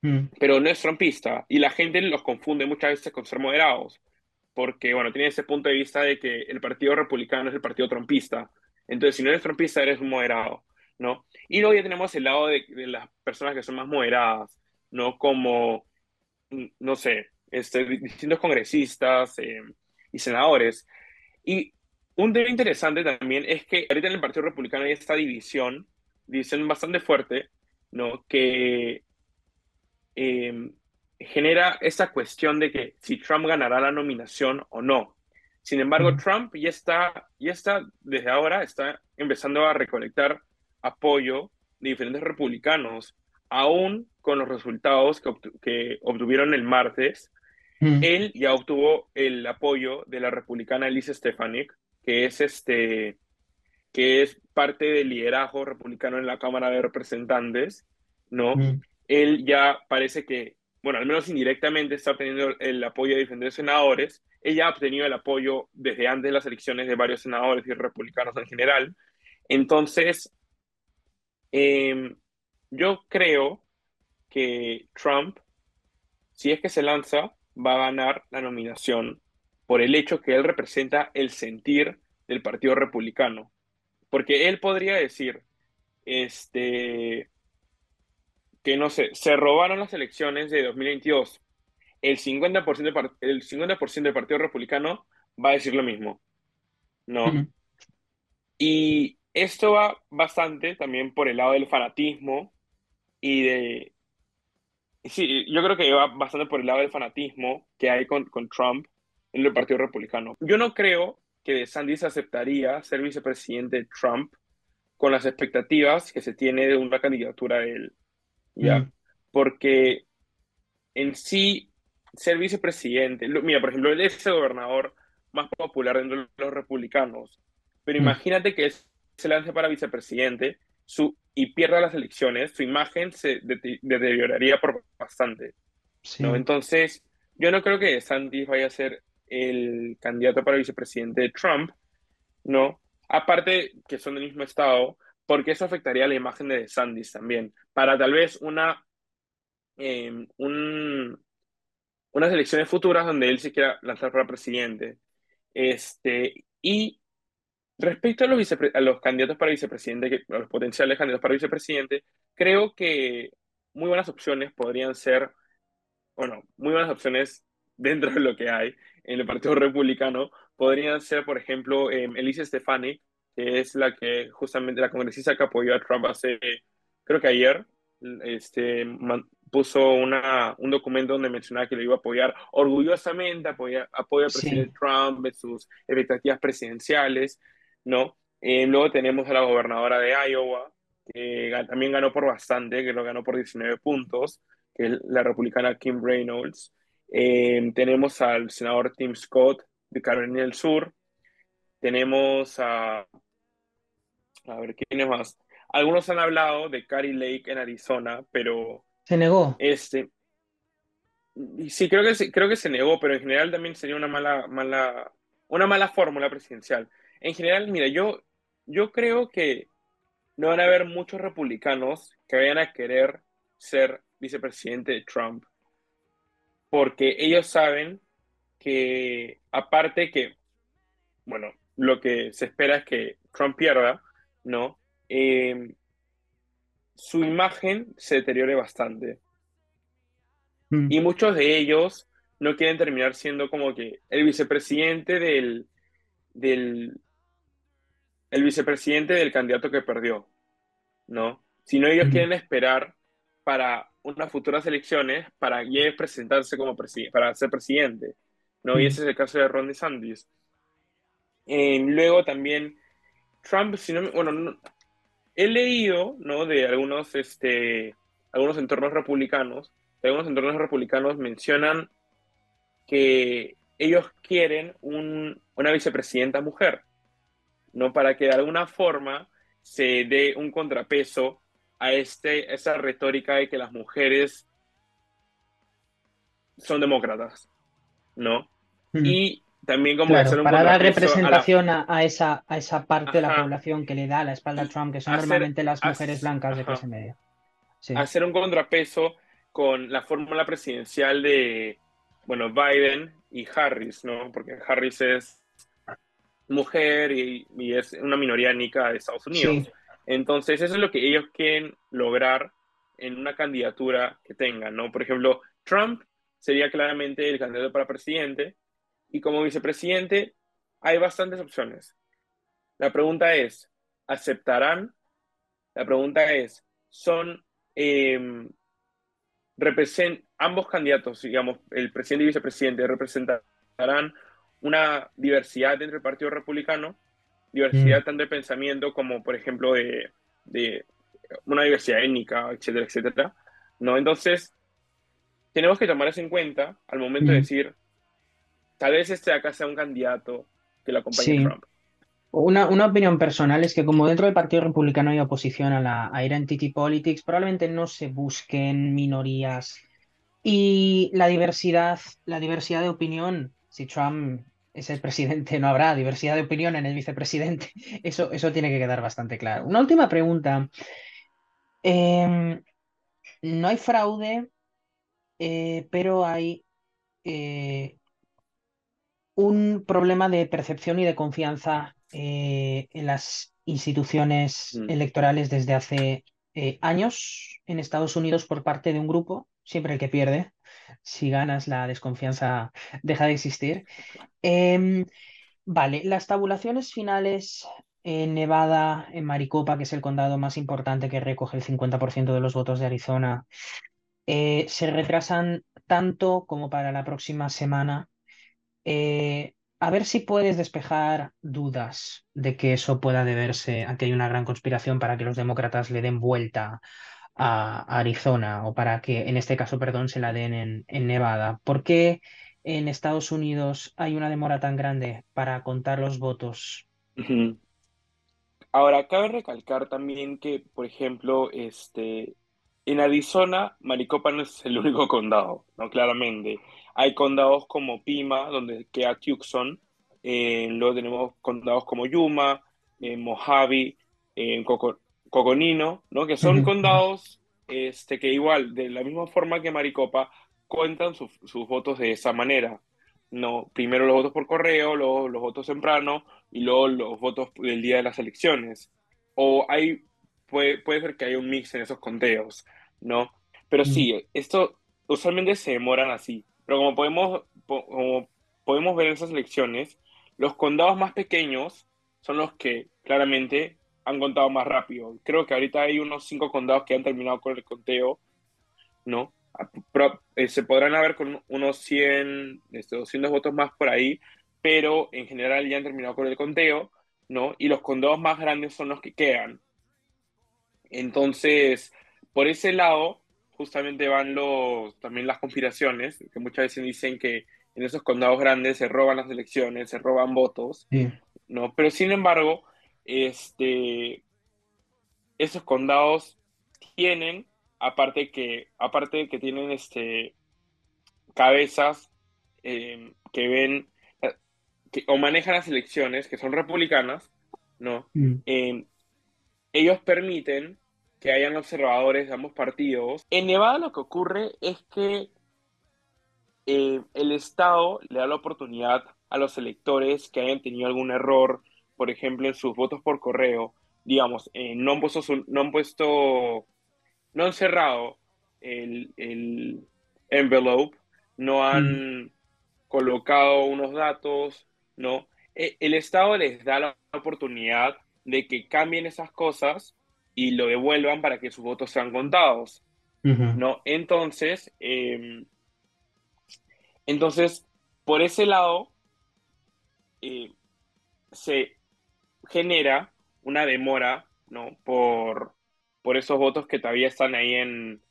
S2: Mm.
S3: pero no es trumpista. Y la gente los confunde muchas veces con ser moderados, porque, bueno, tiene ese punto de vista de que el Partido Republicano es el partido trumpista. Entonces, si no eres trumpista, eres un moderado, ¿no? Y luego ya tenemos el lado de, de las personas que son más moderadas, ¿no? Como, mm, no sé, este, distintos congresistas eh, y senadores. Y un tema interesante también es que ahorita en el Partido Republicano hay esta división, división bastante fuerte, ¿no? Que eh, genera esa cuestión de que si Trump ganará la nominación o no. Sin embargo. Trump ya está, ya está, desde ahora, está empezando a recolectar apoyo de diferentes republicanos, aún con los resultados que, obtu- que obtuvieron el martes.
S2: Mm.
S3: Él ya obtuvo el apoyo de la republicana Elise Stefanik, que es este, que es parte del liderazgo republicano en la Cámara de Representantes, ¿no?
S2: Mm.
S3: Él ya parece que, bueno, al menos indirectamente está obteniendo el apoyo de diferentes senadores. Ella ha obtenido el apoyo desde antes de las elecciones de varios senadores y republicanos en general. Entonces, eh, yo creo que Trump, si es que se lanza, va a ganar la nominación por el hecho que él representa el sentir del Partido Republicano. Porque él podría decir, este, que no sé, se robaron las elecciones de 2022. El 50%, del par- el 50% del Partido Republicano va a decir lo mismo, ¿no? Y esto va bastante también por el lado del fanatismo y de... Sí, yo creo que va bastante por el lado del fanatismo que hay con, con Trump en el Partido Republicano. Yo no creo que DeSantis aceptaría ser vicepresidente de Trump con las expectativas que se tiene de una candidatura de él, ¿ya?
S2: Mm.
S3: Porque en sí, ser vicepresidente, lo- mira, por ejemplo, él es el gobernador más popular dentro de los republicanos, pero
S2: Mm.
S3: imagínate que él se lance para vicepresidente su, y pierda las elecciones, su imagen se dete- deterioraría por bastante,
S2: Sí.
S3: ¿no? Entonces, yo no creo que DeSantis vaya a ser el candidato para vicepresidente de Trump, ¿no? Aparte que son del mismo estado, porque eso afectaría la imagen de DeSantis también, para tal vez una, eh, un- unas elecciones futuras donde él se quiera lanzar para presidente. Este, y respecto a los, a los candidatos para vicepresidente, a los potenciales candidatos para vicepresidente, creo que muy buenas opciones podrían ser, bueno, muy buenas opciones <laughs> dentro de lo que hay en el Partido Republicano, podrían ser, por ejemplo, eh, Elise Stefanik, que es la que justamente la congresista que apoyó a Trump hace, creo que ayer, este, man- puso una, un documento donde mencionaba que lo iba a apoyar orgullosamente, apoya, apoya al
S2: Sí.
S3: presidente Trump en sus expectativas presidenciales, ¿no? Eh, luego tenemos a la gobernadora de Iowa, que también ganó por bastante, que lo ganó por 19 puntos, que es la republicana Kim Reynolds. Eh, tenemos al senador Tim Scott de Carolina del Sur. Tenemos a, a ver, ¿quiénes más? Algunos han hablado de Carrie Lake en Arizona, pero
S2: Se negó.
S3: este, Sí, creo que, creo que se negó, pero en general también sería una mala, mala, una mala fórmula presidencial. En general, mira, yo, yo creo que no van a haber muchos republicanos que vayan a querer ser vicepresidente de Trump, porque ellos saben que aparte que, bueno, lo que se espera es que Trump pierda, ¿no? Eh, su imagen se deteriore bastante. Mm. Y muchos de ellos no quieren terminar siendo como que el vicepresidente del, del el vicepresidente del candidato que perdió, ¿no? Sino ellos quieren esperar para unas futuras elecciones para presentarse como presidente, para ser presidente, ¿no? Y ese es el caso de Ron DeSantis. Eh, luego también Trump, si no, bueno, he leído, ¿no? De algunos, este, algunos entornos republicanos algunos entornos republicanos mencionan que ellos quieren una vicepresidenta mujer, ¿no? Para que de alguna forma se dé un contrapeso a este, esa retórica de que las mujeres son demócratas, ¿no? Y también como
S2: para dar representación a, esa, a esa parte de la población que le da la espalda a Trump, que son normalmente las mujeres blancas de clase media.
S3: Hacer un contrapeso con la fórmula presidencial de, bueno, Biden y Harris, ¿no? Porque Harris es mujer y, es una minoría étnica de Estados Unidos. Entonces, eso es lo que ellos quieren lograr en una candidatura que tengan, ¿no? Por ejemplo, Trump sería claramente el candidato para presidente y como vicepresidente hay bastantes opciones. La pregunta es, ¿aceptarán? La pregunta es, ¿son em, ambos candidatos, digamos, el presidente y vicepresidente, representarán una diversidad dentro del Partido Republicano, diversidad mm. tanto de pensamiento como, por ejemplo, de, de, una diversidad étnica, etcétera, etcétera. ¿no? Entonces, tenemos que tomar eso en cuenta al momento de mm. decir, tal vez este de acá sea un candidato que lo acompañe a Trump.
S2: Una, una, opinión personal es que como dentro del Partido Republicano hay oposición a la identity politics, probablemente no se busquen minorías y la diversidad, la diversidad de opinión, si Trump es el presidente, no habrá diversidad de opinión en el vicepresidente. <laughs> Eso, eso tiene que quedar bastante claro. Una última pregunta. Em, no hay fraude, eh, pero hay eh, un problema de percepción y de confianza eh, en las instituciones mm. electorales desde hace años en Estados Unidos por parte de un grupo, siempre el que pierde, si ganas la desconfianza deja de existir. Em, vale, las tabulaciones finales en Nevada, en Maricopa, que es el condado más importante que recoge el 50% de los votos de Arizona, eh, se retrasan tanto como para la próxima semana a ver si puedes despejar dudas de que eso pueda deberse a que hay una gran conspiración para que los demócratas le den vuelta a Arizona o para que, en este caso, perdón, se la den en, Nevada. ¿Por qué en Estados Unidos hay una demora tan grande para contar los votos?
S3: Ahora, cabe recalcar también que, por ejemplo, este, en Arizona, Maricopa no es el único condado, ¿no? Claramente. Hay condados como Pima, donde queda Tucson, eh, luego tenemos condados como Yuma, eh, Mojave, eh, Coconino, ¿no? que son condados este, que igual, de la misma forma que Maricopa, cuentan sus votos de esa manera. ¿no? Primero los votos por correo, luego los votos temprano y luego los votos del día de las elecciones. O hay, puede, puede ser que haya un mix en esos conteos, ¿no? Pero sí, esto usualmente se demoran así. Pero como podemos, como podemos ver en esas elecciones, los condados más pequeños son los que claramente han contado más rápido. Creo que ahorita hay unos cinco condados que han terminado con el conteo, ¿no? Eh, se podrán haber con unos 100, 200 este, votos más por ahí, pero en general ya han terminado con el conteo, ¿no? Y los condados más grandes son los que quedan. Entonces, por ese lado, justamente van los, también las conspiraciones, que muchas veces dicen que en esos condados grandes se roban las elecciones, se roban votos, ¿no? Pero sin embargo, este, esos condados tienen, aparte que, aparte que tienen este, cabezas que ven o manejan las elecciones, que son republicanas, ¿no? Mm. ellos permiten que hayan observadores de ambos partidos. En Nevada lo que ocurre es que eh, el Estado le da la oportunidad a los electores que hayan tenido algún error, por ejemplo, en sus votos por correo, digamos, eh, no han puesto, no han puesto, no han cerrado el, el envelope, no han mm. colocado unos datos, ¿no? E, el Estado les da la oportunidad de que cambien esas cosas y lo devuelvan para que sus votos sean contados, ¿no? Entonces, em, entonces, por ese lado, eh, se genera una demora, ¿no? Por, por esos votos que todavía están ahí en,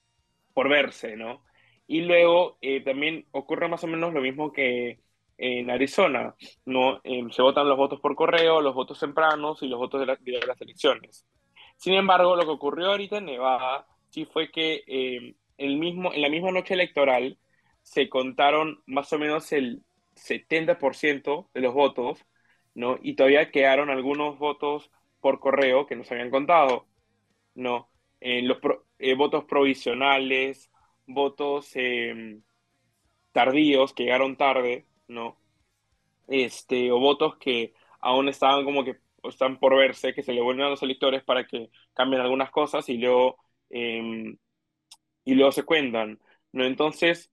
S3: por verse, ¿no? Y luego eh, también ocurre más o menos lo mismo que en Arizona, ¿no? Em, se votan los votos por correo, los votos tempranos y los votos de, las elecciones. Sin embargo, lo que ocurrió ahorita en Nevada sí fue que em, el mismo, en la misma noche electoral se contaron más o menos el 70% de los votos, ¿no? Y todavía quedaron algunos votos por correo que no se habían contado, ¿no? En los eh, votos provisionales, votos em, tardíos que llegaron tarde, ¿no? Este, o votos que aún estaban como que están por verse, que se le vuelven a los electores para que cambien algunas cosas y luego, em, y luego se cuentan, ¿no? Entonces,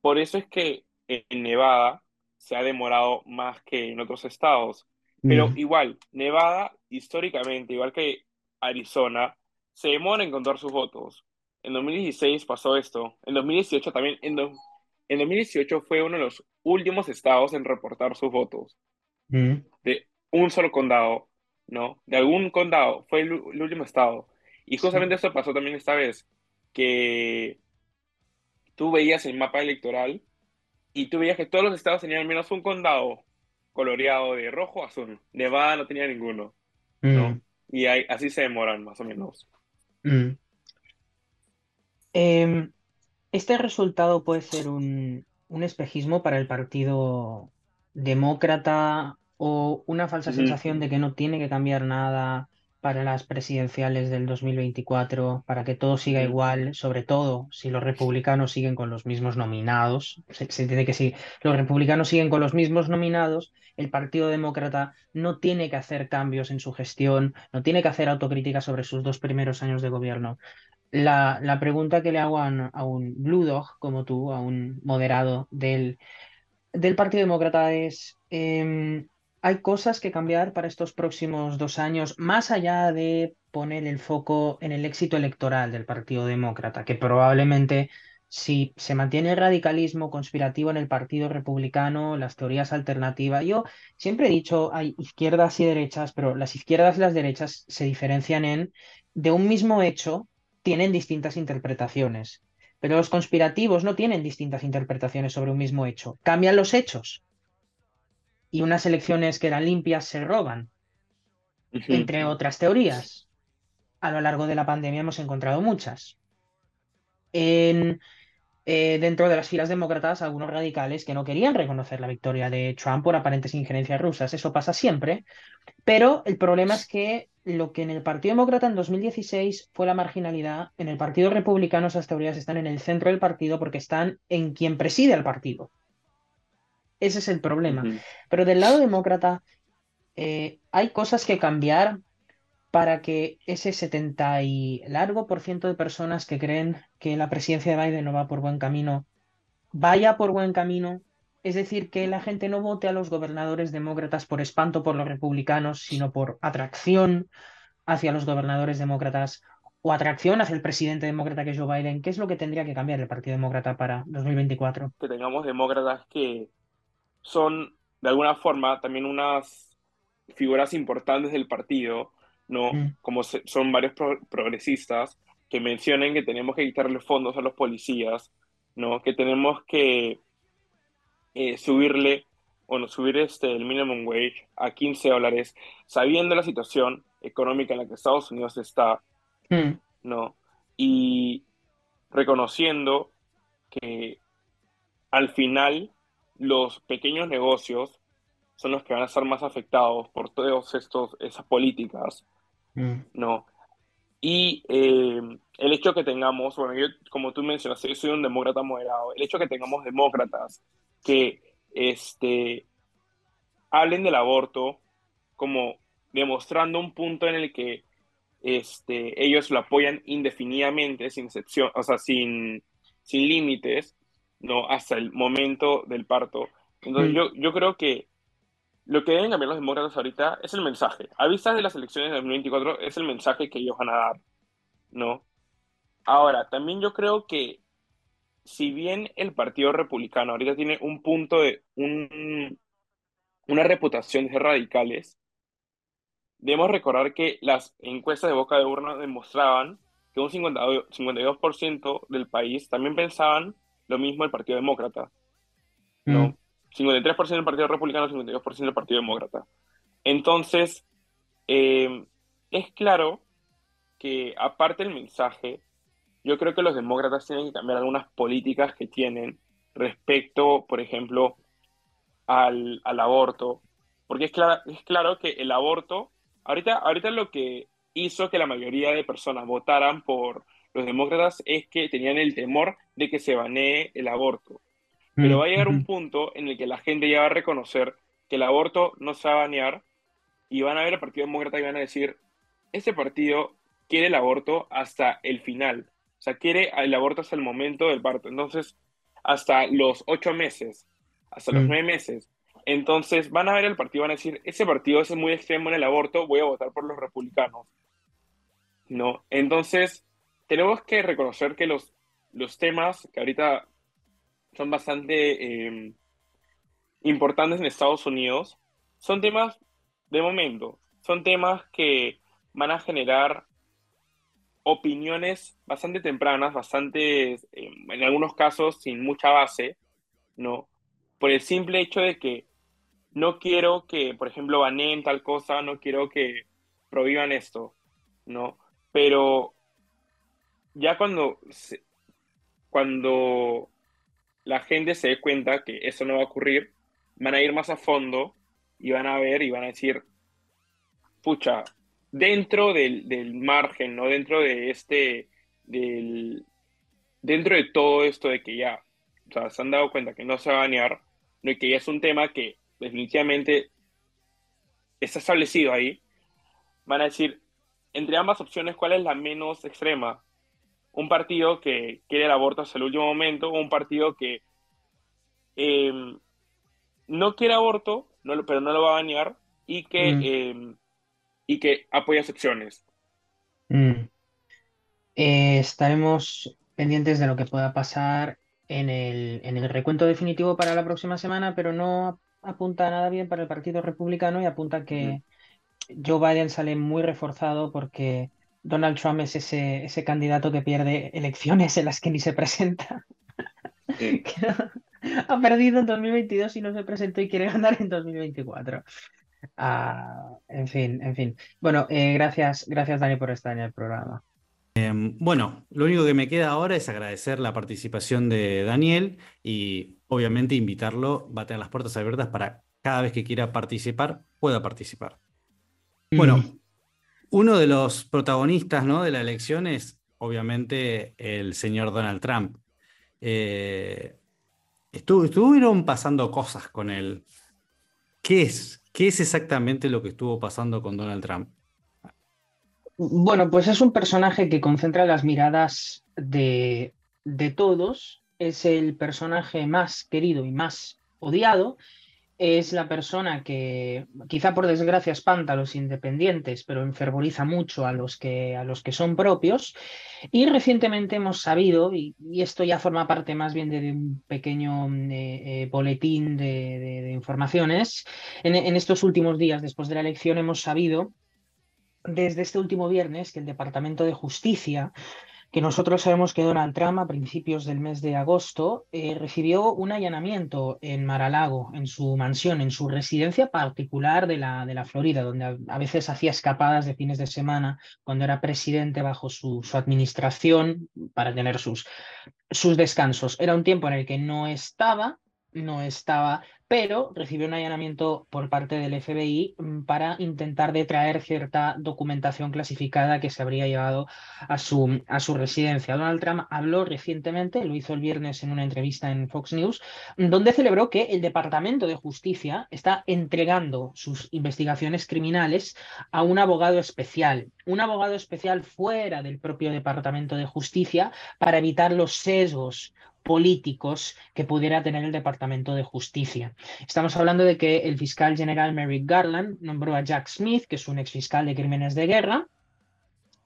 S3: por eso es que en Nevada se ha demorado más que en otros estados. Pero igual, Nevada, históricamente, igual que Arizona, se demora en contar sus votos. En 2016 pasó esto. En 2018 también. En, en 2018 fue uno de los últimos estados en reportar sus votos. De un solo condado, ¿no? De algún condado. Fue el, último estado. Y justamente eso pasó también esta vez. Que tú veías el mapa electoral y tú veías que todos los estados tenían al menos un condado coloreado de rojo o azul. Nevada no tenía ninguno. ¿no? Mm. Y así se demoran, más o menos. Mm.
S2: Em, este resultado puede ser un, un, espejismo para el Partido Demócrata o una falsa sensación de que no tiene que cambiar nada para las presidenciales del 2024, para que todo siga igual, sobre todo si los republicanos siguen con los mismos nominados. Se, entiende que si los republicanos siguen con los mismos nominados, el Partido Demócrata no tiene que hacer cambios en su gestión, no tiene que hacer autocrítica sobre sus dos primeros años de gobierno. La, la pregunta que le hago a un, Blue Dog como tú, a un moderado del, del Partido Demócrata es... Em, hay cosas que cambiar para estos próximos dos años, más allá de poner el foco en el éxito electoral del Partido Demócrata, que probablemente si se mantiene el radicalismo conspirativo en el Partido Republicano, las teorías alternativas, yo siempre he dicho, hay izquierdas y derechas, pero las izquierdas y las derechas se diferencian en, de un mismo hecho, tienen distintas interpretaciones. Pero los conspirativos no tienen distintas interpretaciones sobre un mismo hecho, cambian los hechos y unas elecciones que eran limpias se roban, entre otras teorías. A lo largo de la pandemia hemos encontrado muchas. En, eh, dentro de las filas demócratas, algunos radicales que no querían reconocer la victoria de Trump por aparentes injerencias rusas. Eso pasa siempre. Pero el problema es que lo que en el Partido Demócrata en 2016 fue la marginalidad, en el Partido Republicano esas teorías están en el centro del partido porque están en quien preside el partido. Ese es el problema. Pero del lado demócrata eh, hay cosas que cambiar para que ese 70 y largo por ciento de personas que creen que la presidencia de Biden no va por buen camino, vaya por buen camino. Es decir, que la gente no vote a los gobernadores demócratas por espanto por los republicanos, sino por atracción hacia los gobernadores demócratas o atracción hacia el presidente demócrata que es Joe Biden. ¿Qué es lo que tendría que cambiar el Partido Demócrata para 2024?
S3: Que tengamos demócratas que son de alguna forma también unas figuras importantes del partido, ¿no? Mm. Como son varios progresistas que mencionan que tenemos que quitarle fondos a los policías, ¿no? Que tenemos que eh, subirle, bueno, subir este, el minimum wage a 15 dólares, sabiendo la situación económica en la que Estados Unidos está, mm. ¿no? Y reconociendo que al final los pequeños negocios son los que van a ser más afectados por todas esas políticas, mm. ¿no? Y eh, el hecho que tengamos, bueno, yo, como tú mencionaste, yo soy un demócrata moderado, el hecho que tengamos demócratas que este, hablen del aborto como demostrando un punto en el que este, ellos lo apoyan indefinidamente, sin excepción, o sea, sin, sin límites, ¿no? Hasta el momento del parto. Entonces, mm. yo, yo creo que lo que deben cambiar los demócratas ahorita es el mensaje. A vista de las elecciones de 2024, es el mensaje que ellos van a dar, ¿no? Ahora, también yo creo que si bien el Partido Republicano ahorita tiene un punto de un, una reputación de radicales, debemos recordar que las encuestas de boca de urna demostraban que un 52% del país también pensaban lo mismo el Partido Demócrata, ¿no? Mm. 53% del Partido Republicano, 52% del Partido Demócrata. Entonces, eh, es claro que aparte del mensaje, yo creo que los demócratas tienen que cambiar algunas políticas que tienen respecto, por ejemplo, al, aborto. Porque es, es claro que el aborto, ahorita, ahorita lo que hizo que la mayoría de personas votaran por los demócratas es que tenían el temor de que se banee el aborto. Pero va a llegar un punto en el que la gente ya va a reconocer que el aborto no se va a banear y van a ver al Partido Demócrata y van a decir, este partido quiere el aborto hasta el final, o sea, quiere el aborto hasta el momento del parto, entonces hasta los ocho meses, hasta los nueve meses. Entonces van a ver al partido y van a decir, ese partido es muy extremo en el aborto, voy a votar por los republicanos. ¿No? Entonces, tenemos que reconocer que los, los temas que ahorita son bastante eh, importantes en Estados Unidos, son temas de momento, son temas que van a generar opiniones bastante tempranas, bastante, eh, en algunos casos, sin mucha base, ¿no? Por el simple hecho de que no quiero que, por ejemplo, baneen tal cosa, no quiero que prohíban esto, ¿no? Pero ya cuando, cuando la gente se dé cuenta que eso no va a ocurrir, van a ir más a fondo y van a ver y van a decir, pucha, dentro del, margen, ¿no? Dentro de este, del, dentro de todo esto de que ya, o sea, se han dado cuenta que no se va a banear, ¿no? y que ya es un tema que definitivamente está establecido ahí, van a decir, entre ambas opciones, ¿cuál es la menos extrema? Un partido que quiere el aborto hasta el último momento, un partido que em, no quiere aborto, pero no lo va a banear, y que, mm. em, y que apoya secciones.
S2: Mm. Eh, estaremos pendientes de lo que pueda pasar en el, en el recuento definitivo para la próxima semana, pero no apunta nada bien para el Partido Republicano y apunta que Joe Biden sale muy reforzado porque Donald Trump es ese, ese candidato que pierde elecciones en las que ni se presenta. <laughs> ha perdido en 2022 y no se presentó y quiere ganar en 2024. Ah, en fin, en fin. Bueno, eh, gracias, gracias Dani por estar en el programa.
S1: Em, bueno, lo único que me queda ahora es agradecer la participación de Daniel y obviamente invitarlo, a tener las puertas abiertas para cada vez que quiera participar, pueda participar. Bueno, mm. Uno de los protagonistas ¿no? de la elección es obviamente el señor Donald Trump. Eh, estuvieron pasando cosas con él. ¿Qué es? ¿Qué es exactamente lo que estuvo pasando con Donald Trump?
S2: Bueno, pues es un personaje que concentra las miradas de, de todos. Es el personaje más querido y más odiado es la persona que quizá por desgracia espanta a los independientes, pero enfervoriza mucho a los que, a los que son propios. Y recientemente hemos sabido, y, esto ya forma parte más bien de, un pequeño eh, eh, boletín de, informaciones, en, en estos últimos días después de la elección hemos sabido desde este último viernes que el Departamento de Justicia que nosotros sabemos que Donald Trump a principios del mes de agosto eh, recibió un allanamiento en Maralago, en su mansión, en su residencia particular de la, de la Florida, donde a, veces hacía escapadas de fines de semana cuando era presidente bajo su, su administración para tener sus, sus descansos. Era un tiempo en el que no estaba, no estaba pero recibió un allanamiento por parte del FBI mm, para intentar detraer cierta documentación clasificada que se habría llevado a su, a su residencia. Donald Trump habló recientemente, lo hizo el viernes en una entrevista en Fox News, donde celebró que el Departamento de Justicia está entregando sus investigaciones criminales a un abogado especial, un abogado especial fuera del propio Departamento de Justicia para evitar los sesgos políticos que pudiera tener el Departamento de Justicia. Estamos hablando de que el fiscal general Merrick Garland nombró a Jack Smith, que es un exfiscal de crímenes de guerra,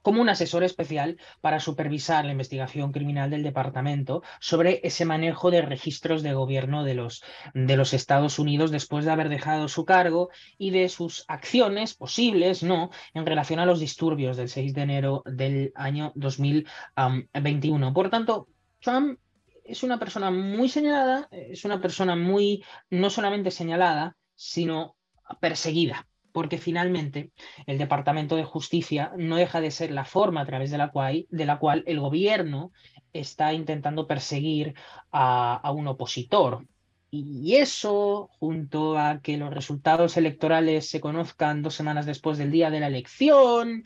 S2: como un asesor especial para supervisar la investigación criminal del departamento sobre ese manejo de registros de gobierno de los, de los Estados Unidos después de haber dejado su cargo y de sus acciones posibles, no, en relación a los disturbios del 6 de enero del año 2021. Por tanto, Trump es una persona muy señalada, es una persona muy, no solamente señalada, sino perseguida, porque finalmente el Departamento de Justicia no deja de ser la forma a través de la cual, de la cual el gobierno está intentando perseguir a, a un opositor. Y eso, junto a que los resultados electorales se conozcan dos semanas después del día de la elección,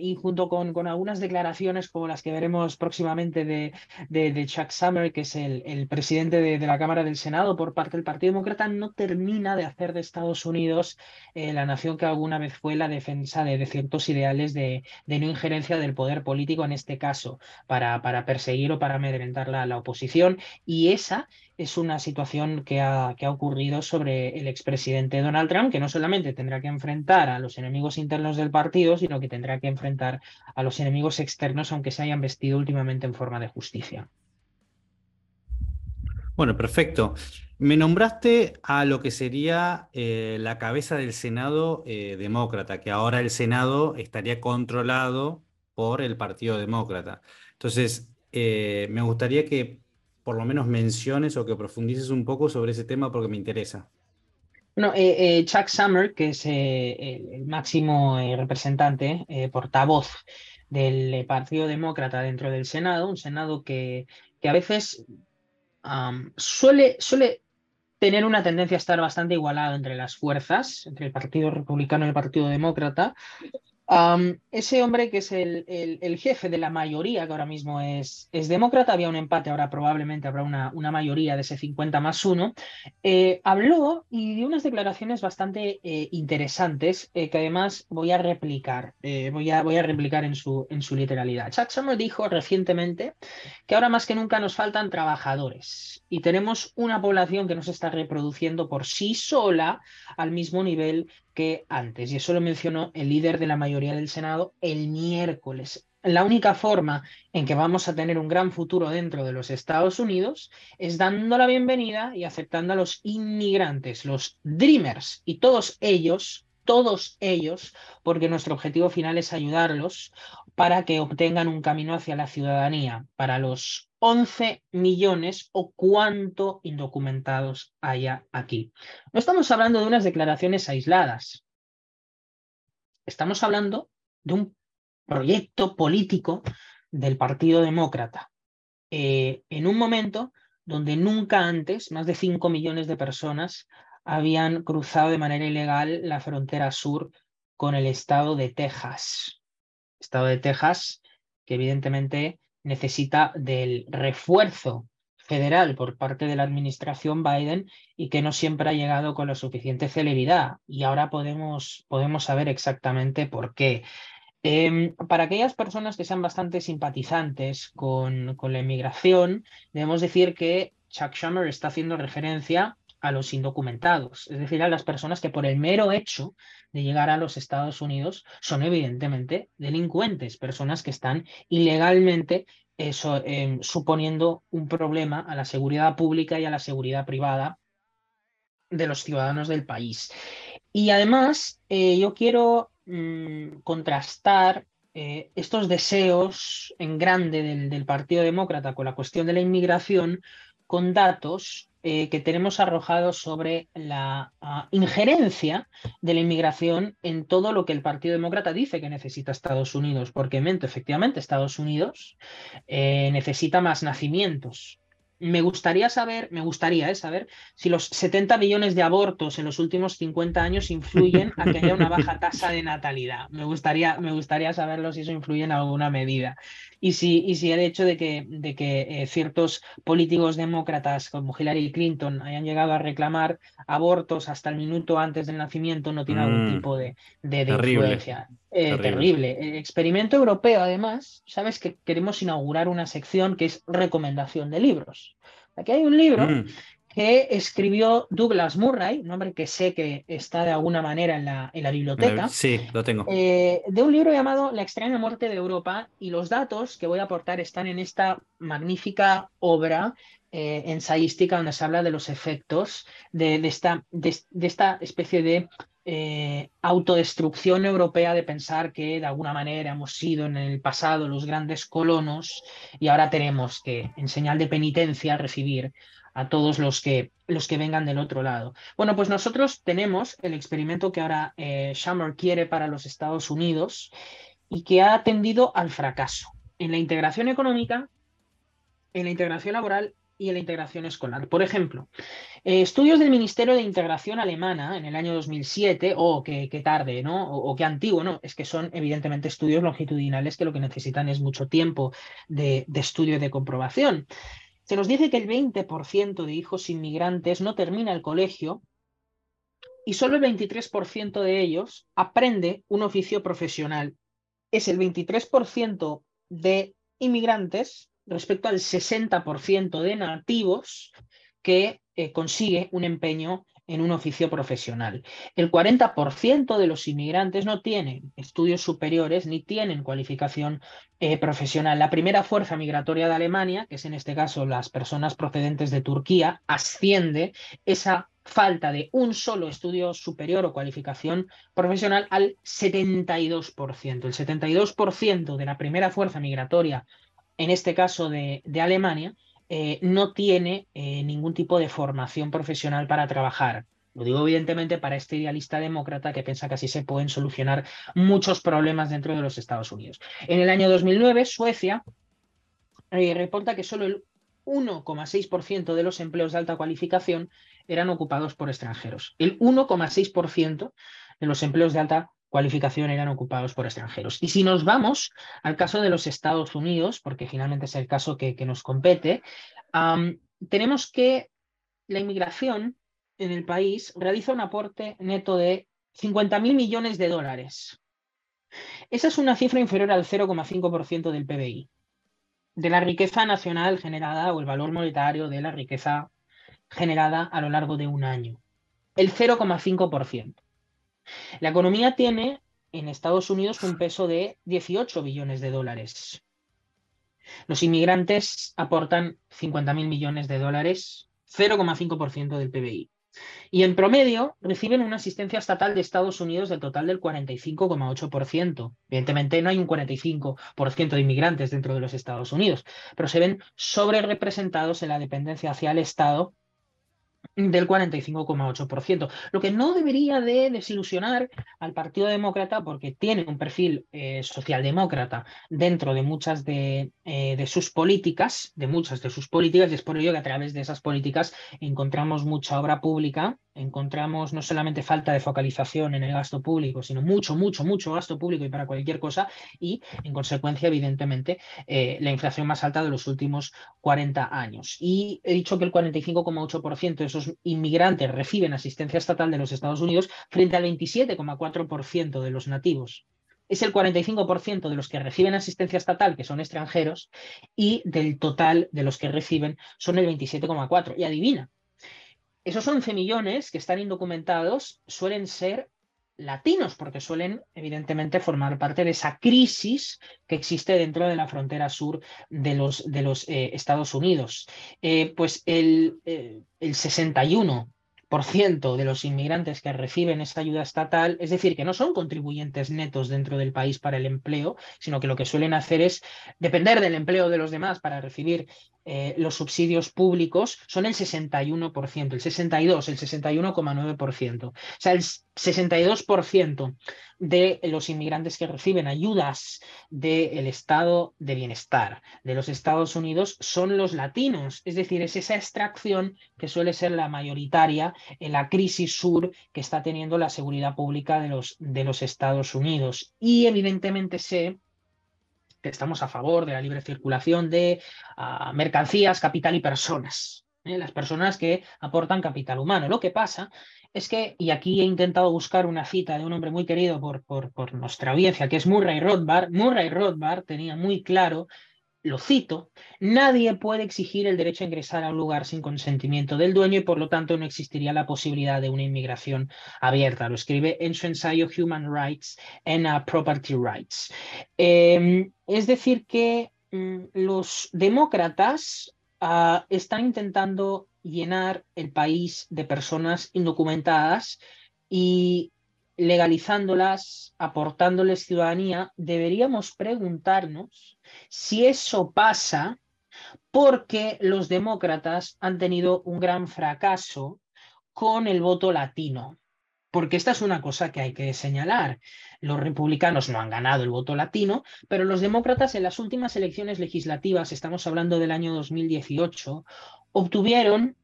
S2: y junto con, con, algunas declaraciones como las que veremos próximamente de, de, Chuck Summer, que es el, el presidente de, la Cámara del Senado por parte del Partido Demócrata, no termina de hacer de Estados Unidos eh, la nación que alguna vez fue la defensa de, ciertos ideales de, no injerencia del poder político, en este caso, para, para perseguir o para amedrentar la, la oposición. Y esa es una situación que ha, que ha ocurrido sobre el expresidente Donald Trump, que no solamente tendrá que enfrentar a los enemigos internos del partido, sino que tendrá que enfrentar a los enemigos externos, aunque se hayan vestido últimamente en forma de justicia.
S1: Bueno, perfecto. Me nombraste a lo que sería eh, la cabeza del Senado eh, demócrata, que ahora el Senado estaría controlado por el Partido Demócrata. Entonces, eh, me gustaría que por lo menos menciones o que profundices un poco sobre ese tema porque me interesa.
S2: No, eh, eh, Chuck Summer, que es eh, el, máximo representante, portavoz del Partido Demócrata dentro del Senado, un Senado que, que a veces suele, suele tener una tendencia a estar bastante igualado entre las fuerzas, entre el Partido Republicano y el Partido Demócrata, ese hombre que es el, jefe de la mayoría, que ahora mismo es, demócrata, había un empate, ahora probablemente habrá una, mayoría de ese 50 más 1, eh, habló y dio unas declaraciones bastante eh, interesantes eh, que además voy a replicar, voy, a, replicar en su, literalidad. Chuck Summer dijo recientemente que ahora más que nunca nos faltan trabajadores y tenemos una población que no se está reproduciendo por sí sola al mismo nivel que antes. Y eso lo mencionó el líder de la mayoría del Senado el miércoles. La única forma en que vamos a tener un gran futuro dentro de los Estados Unidos es dando la bienvenida y aceptando a los inmigrantes, los Dreamers, y todos ellos, todos ellos, porque nuestro objetivo final es ayudarlos para que obtengan un camino hacia la ciudadanía, para los 11 millones o cuánto indocumentados haya aquí. No estamos hablando de unas declaraciones aisladas. Estamos hablando de un proyecto político del Partido Demócrata. Eh, en un momento donde nunca antes más de 5 millones de personas habían cruzado de manera ilegal la frontera sur con el estado de Texas. Estado de Texas que evidentemente necesita del refuerzo federal por parte de la administración Biden y que no siempre ha llegado con la suficiente celeridad. Y ahora podemos, podemos saber exactamente por qué. Em, para aquellas personas que sean bastante simpatizantes con, con la inmigración, debemos decir que Chuck Schumer está haciendo referencia a los indocumentados, es decir, a las personas que por el mero hecho de llegar a los Estados Unidos son evidentemente delincuentes, personas que están ilegalmente eso, em, suponiendo un problema a la seguridad pública y a la seguridad privada de los ciudadanos del país. Y además, eh, yo quiero mm, contrastar eh, estos deseos en grande del, Partido Demócrata con la cuestión de la inmigración con datos eh, que tenemos arrojados sobre la ah, injerencia de la inmigración en todo lo que el Partido Demócrata dice que necesita Estados Unidos, porque efectivamente Estados Unidos eh, necesita más nacimientos, me gustaría saber, me gustaría eh, saber si los 70 millones de abortos en los últimos 50 años influyen a que haya una baja tasa de natalidad. Me gustaría, me gustaría saberlo si eso influye en alguna medida. Y si, y si el hecho de que, de que eh, ciertos políticos demócratas como Hillary Clinton hayan llegado a reclamar abortos hasta el minuto antes del nacimiento no tiene algún mm. tipo de, de, influencia. Eh, terrible. El experimento europeo, además, sabes que queremos inaugurar una sección que es recomendación de libros. Aquí hay un libro mm. Que escribió Douglas Murray, un hombre que sé que está de alguna manera en la, en la biblioteca.
S1: Sí, lo tengo.
S2: Eh, de un libro llamado La extraña muerte de Europa y los datos que voy a aportar están en esta magnífica obra eh, ensayística donde se habla de los efectos de, esta, de, esta especie de eh, autodestrucción europea de pensar que de alguna manera hemos sido en el pasado los grandes colonos y ahora tenemos que, en señal de penitencia, recibir a todos los que, los que vengan del otro lado. Bueno, pues nosotros tenemos el experimento que ahora eh, quiere para los Estados Unidos y que ha tendido al fracaso en la integración económica, en la integración laboral y en la integración escolar. Por ejemplo, eh, estudios del Ministerio de Integración Alemana en el año 2007, o oh, qué, tarde, ¿no? O, qué antiguo, ¿no? Es que son evidentemente estudios longitudinales que lo que necesitan es mucho tiempo de, de estudio y de comprobación. Se nos dice que el 20% de hijos inmigrantes no termina el colegio y solo el 23% de ellos aprende un oficio profesional. Es el 23% de inmigrantes respecto al 60% de nativos que eh, consigue un empeño en un oficio profesional. El 40% de los inmigrantes no tienen estudios superiores ni tienen cualificación eh, profesional. La primera fuerza migratoria de Alemania, que es en este caso las personas procedentes de Turquía, asciende esa falta de un solo estudio superior o cualificación profesional al 72%. El 72% de la primera fuerza migratoria en este caso de, Alemania, eh, no tiene eh, ningún tipo de formación profesional para trabajar. Lo digo evidentemente para este idealista demócrata que piensa que así se pueden solucionar muchos problemas dentro de los Estados Unidos. En el año 2009, Suecia eh, reporta que solo el 1,6% de los empleos de alta cualificación eran ocupados por extranjeros. El 1,6% de los empleos de alta cualificación eran ocupados por extranjeros. Y si nos vamos al caso de los Estados Unidos, porque finalmente es el caso que, nos compete, tenemos que la inmigración en el país realiza un aporte neto de 50 mil millones de dólares. Esa es una cifra inferior al 0,5% del PBI, de la riqueza nacional generada o el valor monetario de la riqueza generada a lo largo de un año. El 0,5%. La economía tiene en Estados Unidos un peso de 18 billones de dólares. Los inmigrantes aportan 50 mil millones de dólares, 0,5% del PBI. Y en promedio reciben una asistencia estatal de Estados Unidos del total del 45,8%. Evidentemente no hay un 45% de inmigrantes dentro de los Estados Unidos, pero se ven sobre representados en la dependencia hacia el Estado del 45,8%, lo que no debería de desilusionar al Partido Demócrata porque tiene un perfil eh, socialdemócrata dentro de muchas de, eh, de, sus políticas, de muchas de sus políticas, y es por ello que a través de esas políticas encontramos mucha obra pública encontramos no solamente falta de focalización en el gasto público, sino mucho, mucho, mucho gasto público y para cualquier cosa, y en consecuencia, evidentemente, eh, la inflación más alta de los últimos 40 años. Y he dicho que el 45,8% de esos inmigrantes reciben asistencia estatal de los Estados Unidos frente al 27,4% de los nativos. Es el 45% de los que reciben asistencia estatal que son extranjeros y del total de los que reciben son el 27,4%. Y adivina, esos 11 millones que están indocumentados suelen ser latinos, porque suelen evidentemente formar parte de esa crisis que existe dentro de la frontera sur de los, eh, Estados Unidos. Eh, pues el, eh, el 61 de los inmigrantes que reciben esa ayuda estatal, es decir, que no son contribuyentes netos dentro del país para el empleo, sino que lo que suelen hacer es depender del empleo de los demás para recibir eh, los subsidios públicos son el 61%, el 62, el 61,9%. O sea, el 62% de los inmigrantes que reciben ayudas del estado de bienestar de los Estados Unidos son los latinos. Es decir, es esa extracción que suele ser la mayoritaria en la crisis sur que está teniendo la seguridad pública de los, de los Estados Unidos. Y evidentemente sé que estamos a favor de la libre circulación de ah, mercancías, capital y personas. ¿eh? Las personas que aportan capital humano. Lo que pasa es que, y aquí he intentado buscar una cita de un hombre muy querido por, por, por nuestra audiencia, que es Murray Rothbard. Murray Rothbard tenía muy claro lo cito, nadie puede exigir el derecho a ingresar a un lugar sin consentimiento del dueño y por lo tanto no existiría la posibilidad de una inmigración abierta. Lo escribe en su ensayo Human Rights and Property Rights. Em, es decir, que mm, los demócratas uh, están intentando llenar el país de personas indocumentadas y legalizándolas, aportándoles ciudadanía, deberíamos preguntarnos si eso pasa porque los demócratas han tenido un gran fracaso con el voto latino. Porque esta es una cosa que hay que señalar. Los republicanos no han ganado el voto latino, pero los demócratas en las últimas elecciones legislativas, estamos hablando del año 2018, obtuvieron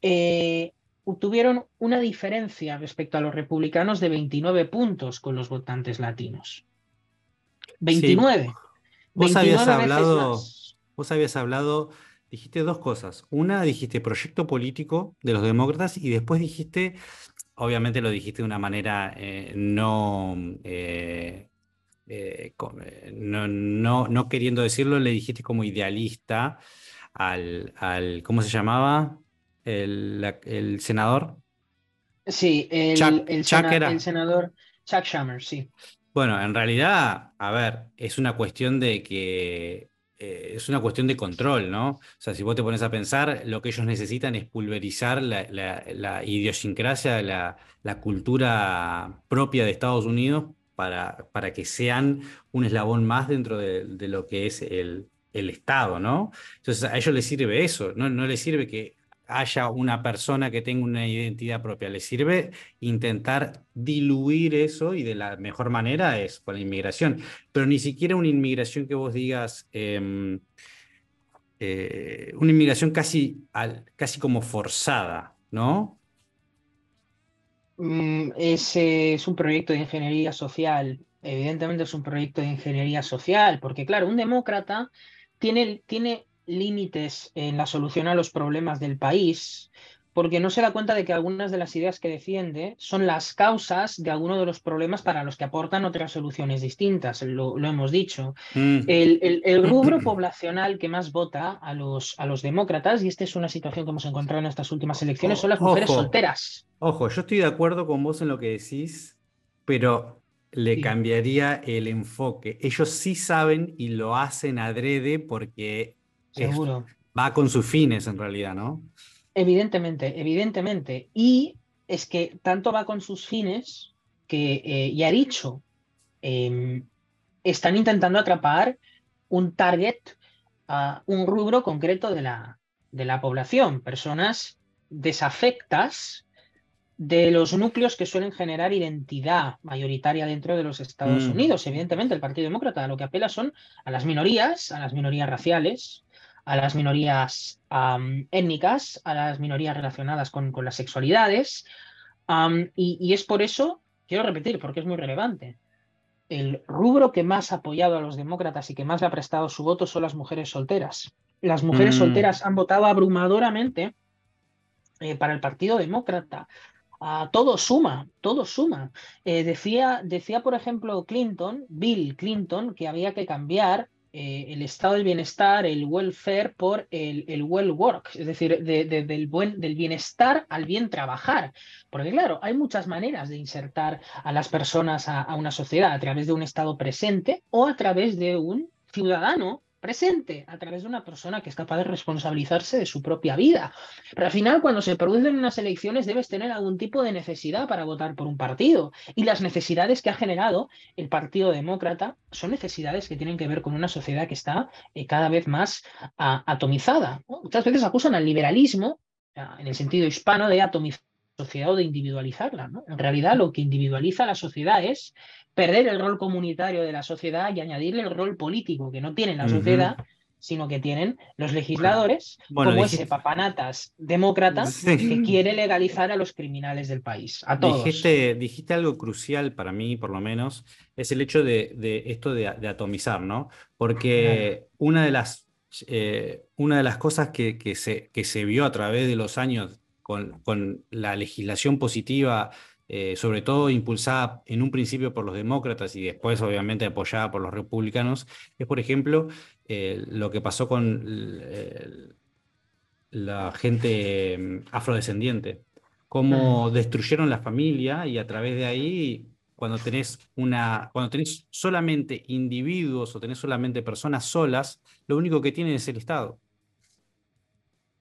S2: eh, obtuvieron una diferencia respecto a los republicanos de 29 puntos con los votantes latinos. 29.
S1: Vos habías hablado, vos habías hablado, dijiste dos cosas. Una, dijiste proyecto político de los demócratas y después dijiste, obviamente lo dijiste de una manera eh, eh, eh, no, no, no, queriendo decirlo, le dijiste como idealista al, al ¿cómo se llamaba? El, senador.
S2: Sí, el, el, senador Chuck Schumer, sí.
S1: Bueno, en realidad, a ver, es una cuestión de que eh, es una cuestión de control, ¿no? O sea, si vos te pones a pensar, lo que ellos necesitan es pulverizar la, la, idiosincrasia, la, la, cultura propia de Estados Unidos para, para que sean un eslabón más dentro de, de lo que es el, el, Estado, ¿no? Entonces a ellos les sirve eso, no, no les sirve que haya una persona que tenga una identidad propia. Le sirve intentar diluir eso y de la mejor manera es con la inmigración. Pero ni siquiera una inmigración que vos digas, em, eh, una inmigración casi, casi como forzada, ¿no?
S2: Mm, ese es un proyecto de ingeniería social. Evidentemente es un proyecto de ingeniería social, porque claro, un demócrata tiene, tiene límites en la solución a los problemas del país, porque no se da cuenta de que algunas de las ideas que defiende son las causas de algunos de los problemas para los que aportan otras soluciones distintas, lo, hemos dicho. Mm. El, el, rubro <clears throat> poblacional que más vota a los, a los demócratas, y esta es una situación que hemos encontrado en estas últimas elecciones, son las mujeres solteras.
S1: Ojo, yo estoy de acuerdo con vos en lo que decís, pero le cambiaría el enfoque. Ellos sí saben y lo hacen adrede porque
S2: Seguro.
S1: va con sus fines en realidad, ¿no?
S2: Evidentemente, evidentemente. Y es que tanto va con sus fines que, eh, ya he dicho, em, están intentando atrapar un target, a un rubro concreto de la, de la población, personas desafectas de los núcleos que suelen generar identidad mayoritaria dentro de los Estados mm. Unidos. Evidentemente, el Partido Demócrata lo que apela son a las minorías, a las minorías raciales, a las minorías étnicas, a las minorías relacionadas con, con las sexualidades. y, es por eso, quiero repetir, porque es muy relevante, el rubro que más ha apoyado a los demócratas y que más le ha prestado su voto son las mujeres solteras. Las mujeres mm. solteras han votado abrumadoramente eh, para el Partido Demócrata. Ah, todo suma, todo suma. Eh, decía, decía, por ejemplo, Clinton, Bill Clinton, que había que cambiar eh, el estado del bienestar, el welfare, por el, el well work, es decir, del, buen, del bienestar al bien trabajar. Porque claro, hay muchas maneras de insertar a las personas a, una sociedad, a través de un estado presente o a través de un ciudadano presente a través de una persona que es capaz de responsabilizarse de su propia vida. Pero al final, cuando se producen unas elecciones, debes tener algún tipo de necesidad para votar por un partido. Y las necesidades que ha generado el Partido Demócrata son necesidades que tienen que ver con una sociedad que está eh, cada vez más atomizada. Muchas veces acusan al liberalismo, en el sentido hispano, de atomizar sociedad o de individualizarla. En realidad, lo que individualiza la sociedad es perder el rol comunitario de la sociedad y añadirle el rol político que no tiene la sociedad, sino que tienen los legisladores, como ese papanatas demócrata que quiere legalizar a los criminales del país, a todos.
S1: Dijiste, dijiste algo crucial para mí, por lo menos, es el hecho de, esto de, atomizar, ¿no? Porque una de las, eh, una de las cosas que, que, se, que se vio a través de los años con, con la legislación positiva eh, sobre todo impulsada en un principio por los demócratas y después obviamente apoyada por los republicanos, es por ejemplo eh, lo que pasó con la gente mm, afrodescendiente, cómo destruyeron la familia y a través de ahí cuando tenés una, cuando tenés solamente individuos o tenés solamente personas solas, lo único que tienen es el Estado.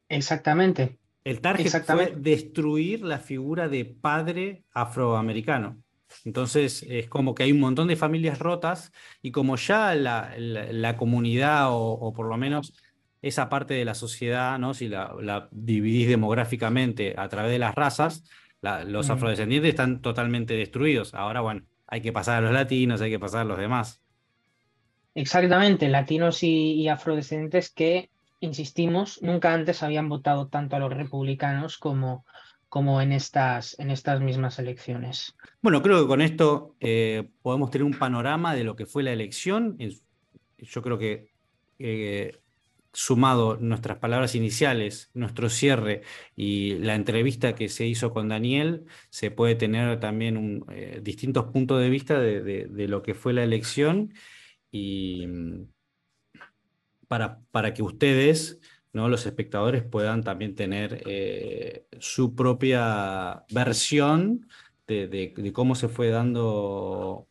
S2: Exactamente.
S1: El target fue destruir la figura de padre afroamericano. Entonces es como que hay un montón de familias rotas y como ya la, comunidad o, por lo menos esa parte de la sociedad, ¿no? si la, dividís demográficamente a través de las razas, los afrodescendientes están totalmente destruidos. Ahora, bueno, hay que pasar a los latinos, hay que pasar a los demás.
S2: Exactamente, latinos y afrodescendientes que insistimos, nunca antes habían votado tanto a los republicanos como, como en, estas, en estas mismas elecciones.
S1: Bueno, creo que con esto eh, podemos tener un panorama de lo que fue la elección. Yo creo que eh, sumado nuestras palabras iniciales, nuestro cierre y la entrevista que se hizo con Daniel, se puede tener también eh, distintos puntos de vista de, de, lo que fue la elección y para, para que ustedes, ¿no? los espectadores, puedan también tener eh, su propia versión de, de, cómo se fue dando,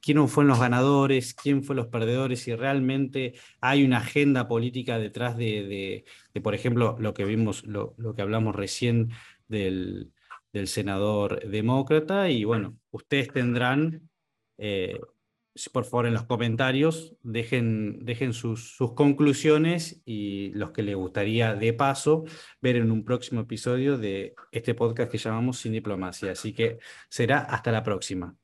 S1: quién fueron los ganadores, quién fueron los perdedores, si realmente hay una agenda política detrás de, de por ejemplo, lo que vimos, lo, lo que hablamos recién del, del senador demócrata, y bueno, ustedes tendrán eh, por favor en los comentarios dejen, dejen sus, sus, conclusiones y los que les gustaría de paso ver en un próximo episodio de este podcast que llamamos Sin Diplomacia. Así que será hasta la próxima.